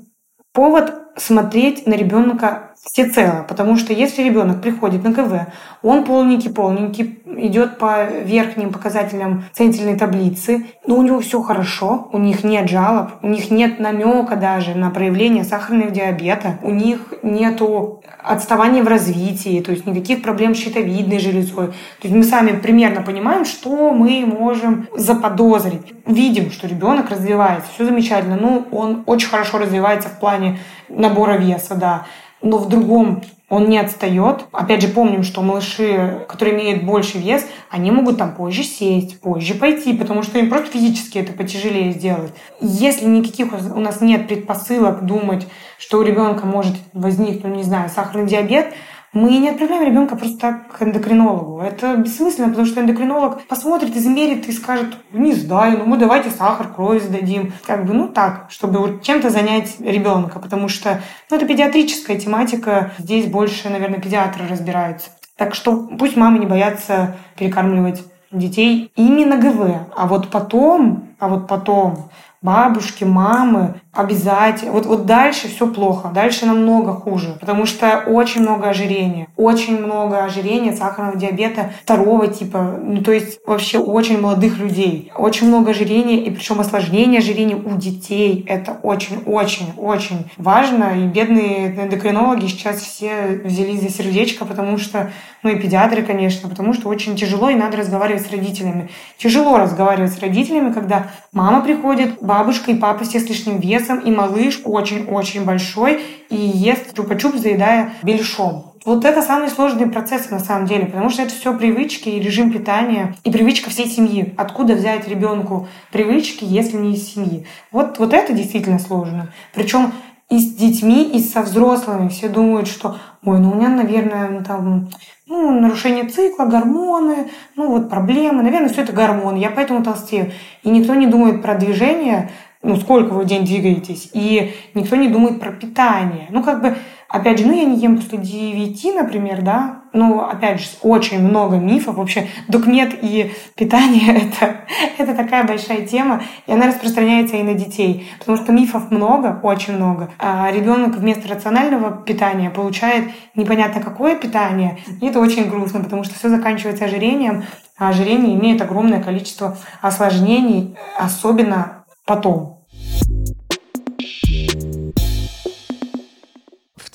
Повод смотреть на ребенка всецело, потому что если ребенок приходит на КВ, он полненький-полненький, идет по верхним показателям ценительной таблицы, но у него все хорошо, у них нет жалоб, у них нет намека даже на проявление сахарного диабета, у них нету отставания в развитии, то есть никаких проблем с щитовидной железой. То есть мы сами примерно понимаем, что мы можем заподозрить. Видим, что ребенок развивается, все замечательно. Ну, он очень хорошо развивается в плане набора веса, да но в другом он не отстает. Опять же, помним, что малыши, которые имеют больше вес, они могут там позже сесть, позже пойти, потому что им просто физически это потяжелее сделать. Если никаких у нас нет предпосылок думать, что у ребенка может возникнуть, не знаю, сахарный диабет, мы не отправляем ребенка просто так к эндокринологу. Это бессмысленно, потому что эндокринолог посмотрит, измерит и скажет, не знаю, ну мы давайте сахар, кровь сдадим. Как бы, ну так, чтобы чем-то занять ребенка, потому что ну, это педиатрическая тематика, здесь больше, наверное, педиатры разбираются. Так что пусть мамы не боятся перекармливать детей именно ГВ. А вот потом, а вот потом бабушки, мамы, обязательно. Вот, вот дальше все плохо, дальше намного хуже, потому что очень много ожирения, очень много ожирения, сахарного диабета второго типа, ну то есть вообще очень молодых людей, очень много ожирения, и причем осложнение ожирения у детей, это очень-очень-очень важно, и бедные эндокринологи сейчас все взялись за сердечко, потому что, ну и педиатры, конечно, потому что очень тяжело, и надо разговаривать с родителями. Тяжело разговаривать с родителями, когда мама приходит, бабушка и папа все с лишним весом, и малыш очень-очень большой и ест чупа-чуп, заедая бельшом. Вот это самые сложные процессы на самом деле, потому что это все привычки и режим питания, и привычка всей семьи. Откуда взять ребенку привычки, если не из семьи? Вот, вот это действительно сложно. Причем и с детьми, и со взрослыми. Все думают, что, ой, ну у меня, наверное, ну, там, ну, нарушение цикла, гормоны, ну, вот проблемы. Наверное, все это гормоны, я поэтому толстею. И никто не думает про движение, ну, сколько вы в день двигаетесь, и никто не думает про питание. Ну, как бы Опять же, ну я не ем после 9, например, да, ну, опять же, очень много мифов. Вообще, докмет и питание это, — это такая большая тема, и она распространяется и на детей. Потому что мифов много, очень много. А ребенок вместо рационального питания получает непонятно какое питание. И это очень грустно, потому что все заканчивается ожирением, а ожирение имеет огромное количество осложнений, особенно потом.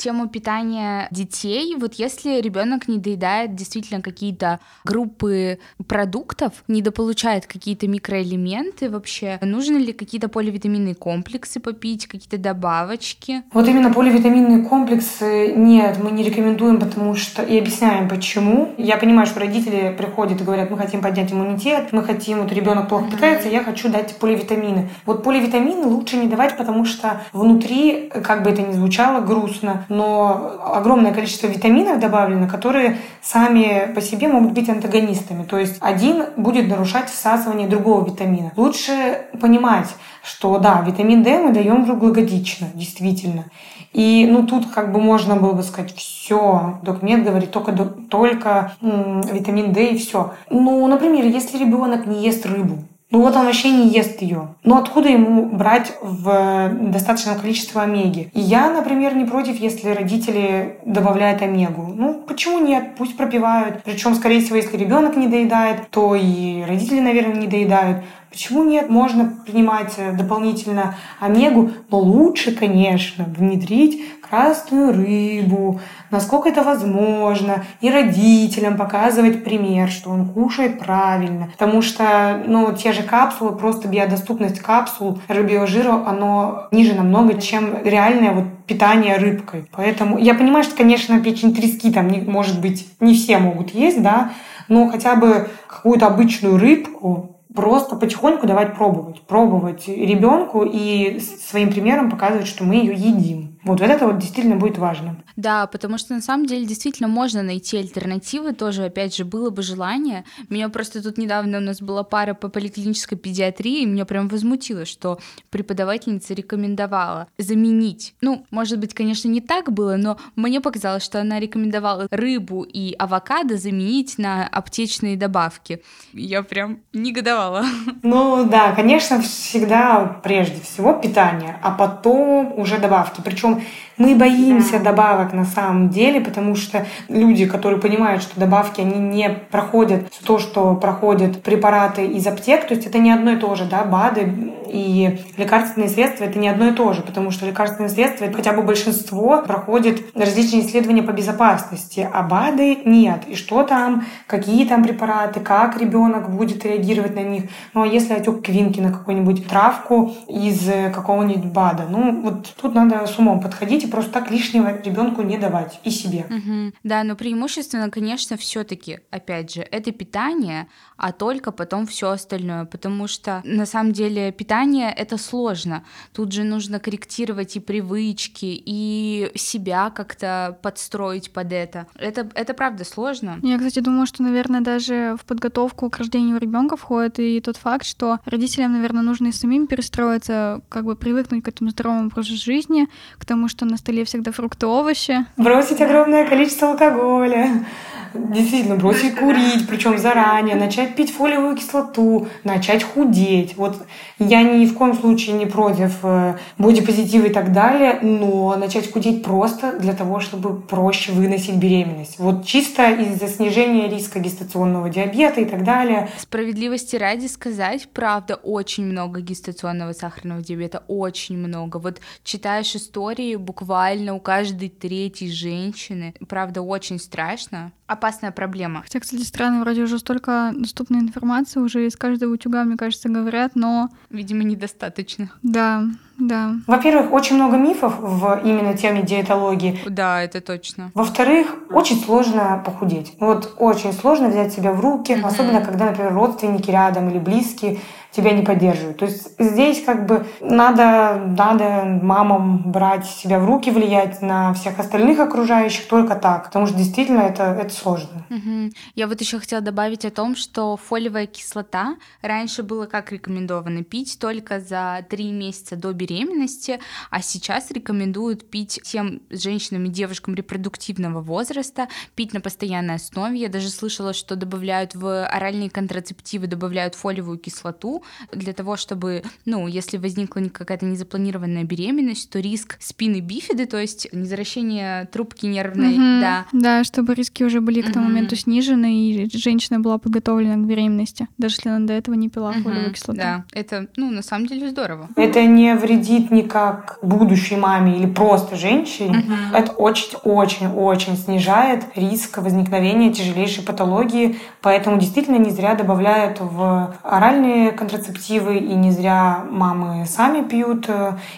Тему питания детей, вот если ребенок не доедает действительно какие-то группы продуктов, недополучает какие-то микроэлементы вообще, нужно ли какие-то поливитаминные комплексы попить, какие-то добавочки? Вот именно поливитаминные комплексы нет, мы не рекомендуем, потому что и объясняем почему. Я понимаю, что родители приходят и говорят, мы хотим поднять иммунитет, мы хотим, вот ребенок плохо питается, я хочу дать поливитамины. Вот поливитамины лучше не давать, потому что внутри, как бы это ни звучало, грустно, но огромное количество витаминов добавлено, которые сами по себе могут быть антагонистами. То есть один будет нарушать всасывание другого витамина. Лучше понимать, что да, витамин D мы даем круглогодично, действительно. И ну тут как бы можно было бы сказать, все, докмед говорит только, только м- витамин D и все. Ну, например, если ребенок не ест рыбу, ну вот он вообще не ест ее. Ну откуда ему брать в достаточном количестве омеги? И я, например, не против, если родители добавляют омегу. Ну почему нет? Пусть пропивают. Причем, скорее всего, если ребенок не доедает, то и родители, наверное, не доедают. Почему нет? Можно принимать э, дополнительно омегу, но лучше, конечно, внедрить красную рыбу, насколько это возможно, и родителям показывать пример, что он кушает правильно. Потому что, ну, те же капсулы, просто биодоступность капсул рыбьего жира, оно ниже намного, чем реальное вот питание рыбкой. Поэтому я понимаю, что, конечно, печень трески там, может быть, не все могут есть, да, но хотя бы какую-то обычную рыбку просто потихоньку давать пробовать. Пробовать ребенку и своим примером показывать, что мы ее едим. Вот, вот это вот действительно будет важно. Да, потому что на самом деле действительно можно найти альтернативы, тоже, опять же, было бы желание. Меня просто тут недавно у нас была пара по поликлинической педиатрии, и меня прям возмутило, что преподавательница рекомендовала заменить. Ну, может быть, конечно, не так было, но мне показалось, что она рекомендовала рыбу и авокадо заменить на аптечные добавки. Я прям негодовала. Ну да, конечно, всегда прежде всего питание, а потом уже добавки. Причем мы боимся добавок на самом деле, потому что люди, которые понимают, что добавки, они не проходят то, что проходят препараты из аптек, то есть это не одно и то же, да, БАДы и лекарственные средства это не одно и то же, потому что лекарственные средства, хотя бы большинство, проходят различные исследования по безопасности, а БАДы нет. И что там, какие там препараты, как ребенок будет реагировать на них. Ну а если отек квинки на какую-нибудь травку из какого-нибудь БАДа, ну вот тут надо с умом подходить и просто так лишнего ребенку не давать и себе. Угу. Да, но преимущественно, конечно, все-таки, опять же, это питание, а только потом все остальное, потому что на самом деле питание это сложно. Тут же нужно корректировать и привычки, и себя как-то подстроить под это. Это, это правда сложно. Я, кстати, думаю, что, наверное, даже в подготовку к рождению ребенка входит и тот факт, что родителям, наверное, нужно и самим перестроиться, как бы привыкнуть к этому здоровому образу жизни, к тому, что на столе всегда фрукты, овощи. Бросить огромное количество алкоголя действительно бросить курить, причем заранее, начать пить фолиевую кислоту, начать худеть. Вот я ни в коем случае не против э, бодипозитива и так далее, но начать худеть просто для того, чтобы проще выносить беременность. Вот чисто из-за снижения риска гестационного диабета и так далее. Справедливости ради сказать, правда, очень много гестационного сахарного диабета, очень много. Вот читаешь истории буквально у каждой третьей женщины, правда, очень страшно опасная проблема. Хотя, кстати, странно, вроде уже столько доступной информации, уже из каждого утюга, мне кажется, говорят, но... Видимо, недостаточно. Да, да. Во-первых, очень много мифов в именно теме диетологии. Да, это точно. Во-вторых, очень сложно похудеть. Вот очень сложно взять себя в руки, mm-hmm. особенно когда, например, родственники рядом или близкие тебя не поддерживают. То есть здесь как бы надо, надо мамам брать себя в руки, влиять на всех остальных окружающих только так, потому что действительно это, это сложно. Угу. Я вот еще хотела добавить о том, что фолиевая кислота раньше было как рекомендовано пить только за три месяца до беременности, а сейчас рекомендуют пить тем женщинам и девушкам репродуктивного возраста, пить на постоянной основе. Я даже слышала, что добавляют в оральные контрацептивы, добавляют фолиевую кислоту, для того, чтобы, ну, если возникла какая-то незапланированная беременность, то риск спины бифиды, то есть незаращение трубки нервной, угу, да. Да, чтобы риски уже были к тому угу. моменту снижены, и женщина была подготовлена к беременности, даже если она до этого не пила угу, фолиевую кислоту. Да, это, ну, на самом деле здорово. Это не вредит никак будущей маме или просто женщине. Угу. Это очень-очень-очень снижает риск возникновения тяжелейшей патологии, поэтому действительно не зря добавляют в оральные контрацептивы контрацептивы, и не зря мамы сами пьют.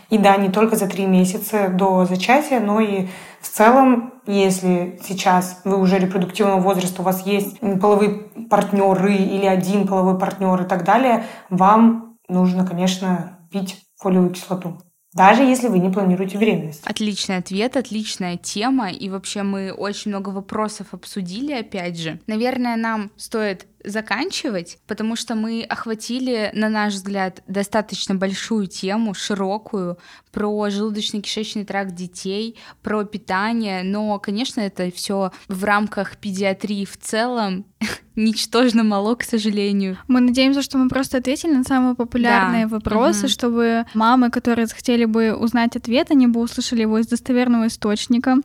И да, не только за три месяца до зачатия, но и в целом, если сейчас вы уже репродуктивного возраста, у вас есть половые партнеры или один половой партнер и так далее, вам нужно, конечно, пить фолиевую кислоту даже если вы не планируете беременность. Отличный ответ, отличная тема, и вообще мы очень много вопросов обсудили, опять же. Наверное, нам стоит заканчивать, потому что мы охватили, на наш взгляд, достаточно большую тему, широкую, про желудочно-кишечный тракт детей, про питание, но, конечно, это все в рамках педиатрии в целом ничтожно мало, к сожалению. Мы надеемся, что мы просто ответили на самые популярные да. вопросы, угу. чтобы мамы, которые захотели бы узнать ответ, они бы услышали его из достоверного источника,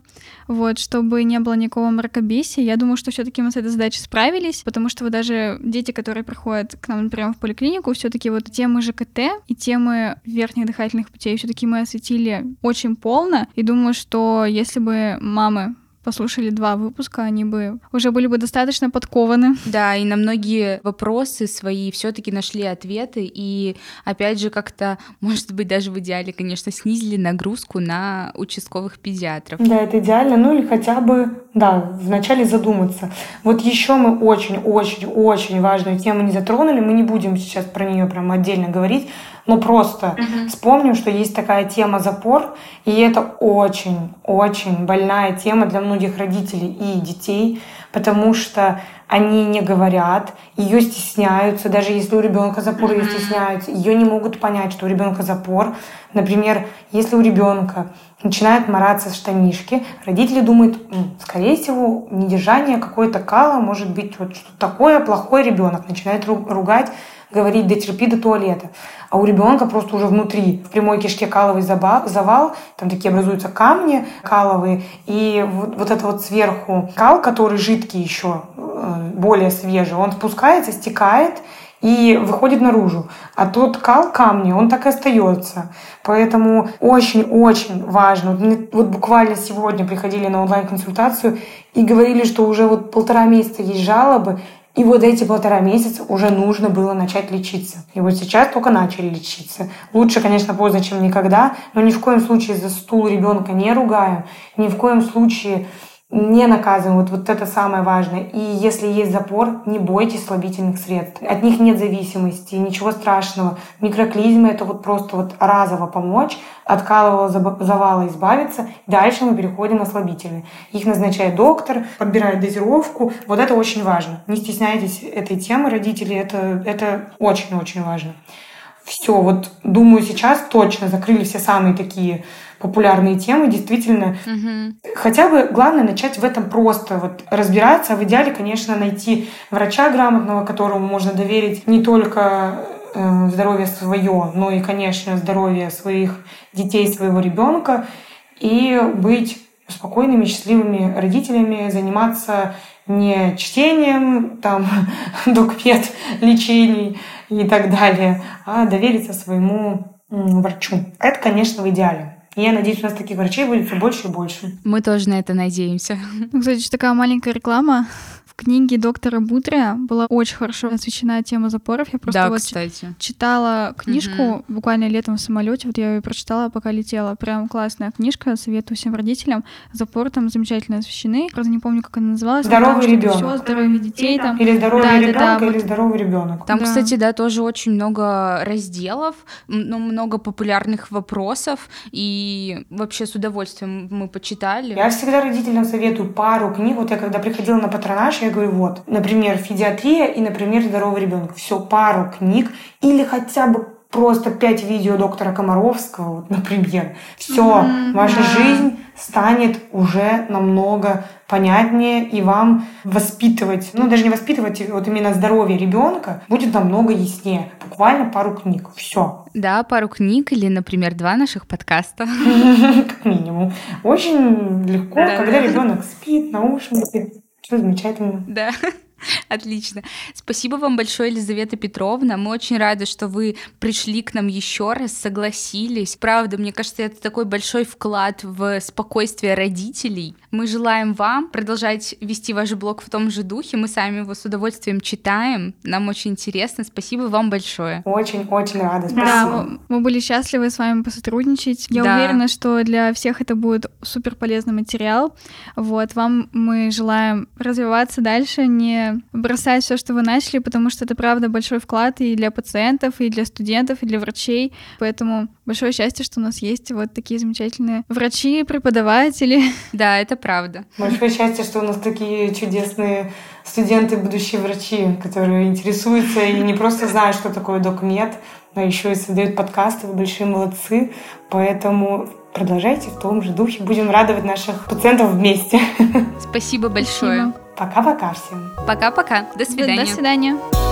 вот, чтобы не было никакого мракобесия. Я думаю, что все таки мы с этой задачей справились, потому что вот даже дети, которые приходят к нам, например, в поликлинику, все таки вот темы ЖКТ и темы верхних дыхательных путей все таки мы осветили очень полно, и думаю, что если бы мамы послушали два выпуска, они бы уже были бы достаточно подкованы. Да, и на многие вопросы свои все-таки нашли ответы, и опять же как-то, может быть, даже в идеале, конечно, снизили нагрузку на участковых педиатров. Да, это идеально, ну или хотя бы, да, вначале задуматься. Вот еще мы очень-очень-очень важную тему не затронули, мы не будем сейчас про нее прям отдельно говорить, Ну просто mm-hmm. вспомним, что есть такая тема запор, и это очень-очень больная тема для многих родителей и детей, потому что они не говорят, ее стесняются, даже если у ребенка запор, ее стесняются, ее не могут понять, что у ребенка запор. Например, если у ребенка начинают мораться штанишки, родители думают, скорее всего, недержание какое-то кала, может быть, вот что такое, плохой ребенок, начинает ругать, говорить, да терпи до туалета. А у ребенка просто уже внутри, в прямой кишке каловый завал, там такие образуются камни каловые, и вот, вот это вот сверху кал, который жидкий еще, э, более свежий, он спускается, стекает, и выходит наружу. А тот кал камни, он так и остается. Поэтому очень-очень важно. Вот, вот буквально сегодня приходили на онлайн-консультацию и говорили, что уже вот полтора месяца есть жалобы, и вот эти полтора месяца уже нужно было начать лечиться. И вот сейчас только начали лечиться. Лучше, конечно, поздно, чем никогда, но ни в коем случае за стул ребенка не ругаем, ни в коем случае не наказываем. Вот, вот это самое важное. И если есть запор, не бойтесь слабительных средств. От них нет зависимости, ничего страшного. Микроклизма — это вот просто вот разово помочь, от калового завала избавиться. Дальше мы переходим на слабительные. Их назначает доктор, подбирает дозировку. Вот это очень важно. Не стесняйтесь этой темы, родители. Это, это очень-очень важно. Все, вот думаю, сейчас точно закрыли все самые такие популярные темы, действительно. Угу. Хотя бы главное начать в этом просто вот разбираться. В идеале, конечно, найти врача грамотного, которому можно доверить не только э, здоровье свое, но и, конечно, здоровье своих детей, своего ребенка, и быть спокойными, счастливыми родителями, заниматься не чтением, там, докмет лечений и так далее, а довериться своему врачу. Это, конечно, в идеале. Я надеюсь, у нас таких врачей будет все больше и больше. Мы тоже на это надеемся. Кстати, такая маленькая реклама книге доктора Бутря была очень хорошо освещена тема запоров. Я просто да, вот кстати. читала книжку угу. буквально летом в самолете. Вот я ее прочитала, пока летела. Прям классная книжка. Советую всем родителям. Запоры там замечательно освещены. Правда, не помню, как она называлась. Здоровый ребенок. Все, здоровье детей там. Или здоровый да, ребенок, да, да, или вот. здоровый ребенок. Там, да. кстати, да, тоже очень много разделов, ну, много популярных вопросов. И вообще с удовольствием мы почитали. Я всегда родителям советую пару книг. Вот я когда приходила на патронаж, я я говорю, вот, например, фидиатрия и, например, здоровый ребенок. Все, пару книг или хотя бы просто пять видео доктора Комаровского, вот, например. Все, mm-hmm, ваша жизнь станет уже намного понятнее, и вам воспитывать, ну даже не воспитывать, вот именно здоровье ребенка будет намного яснее. Буквально пару книг. Все. Да, пару книг или, например, два наших подкаста. Как минимум. Очень легко, когда ребенок спит, наушники. Замечательно. Да. Отлично. Спасибо вам большое, Елизавета Петровна. Мы очень рады, что вы пришли к нам еще раз, согласились. Правда, мне кажется, это такой большой вклад в спокойствие родителей. Мы желаем вам продолжать вести ваш блог в том же духе. Мы сами его с удовольствием читаем. Нам очень интересно. Спасибо вам большое. Очень-очень рада. Спасибо. Да, мы были счастливы с вами посотрудничать. Я да. уверена, что для всех это будет супер полезный материал. Вот, вам мы желаем развиваться дальше, не бросать все, что вы начали, потому что это правда большой вклад и для пациентов, и для студентов, и для врачей. Поэтому большое счастье, что у нас есть вот такие замечательные врачи, преподаватели. Да, это правда. Большое счастье, что у нас такие чудесные студенты, будущие врачи, которые интересуются и не просто знают, что такое докмед, но еще и создают подкасты, вы большие молодцы. Поэтому продолжайте в том же духе. Будем радовать наших пациентов вместе. Спасибо большое. Спасибо. Пока-пока всем. Пока-пока. До свидания. До, до свидания.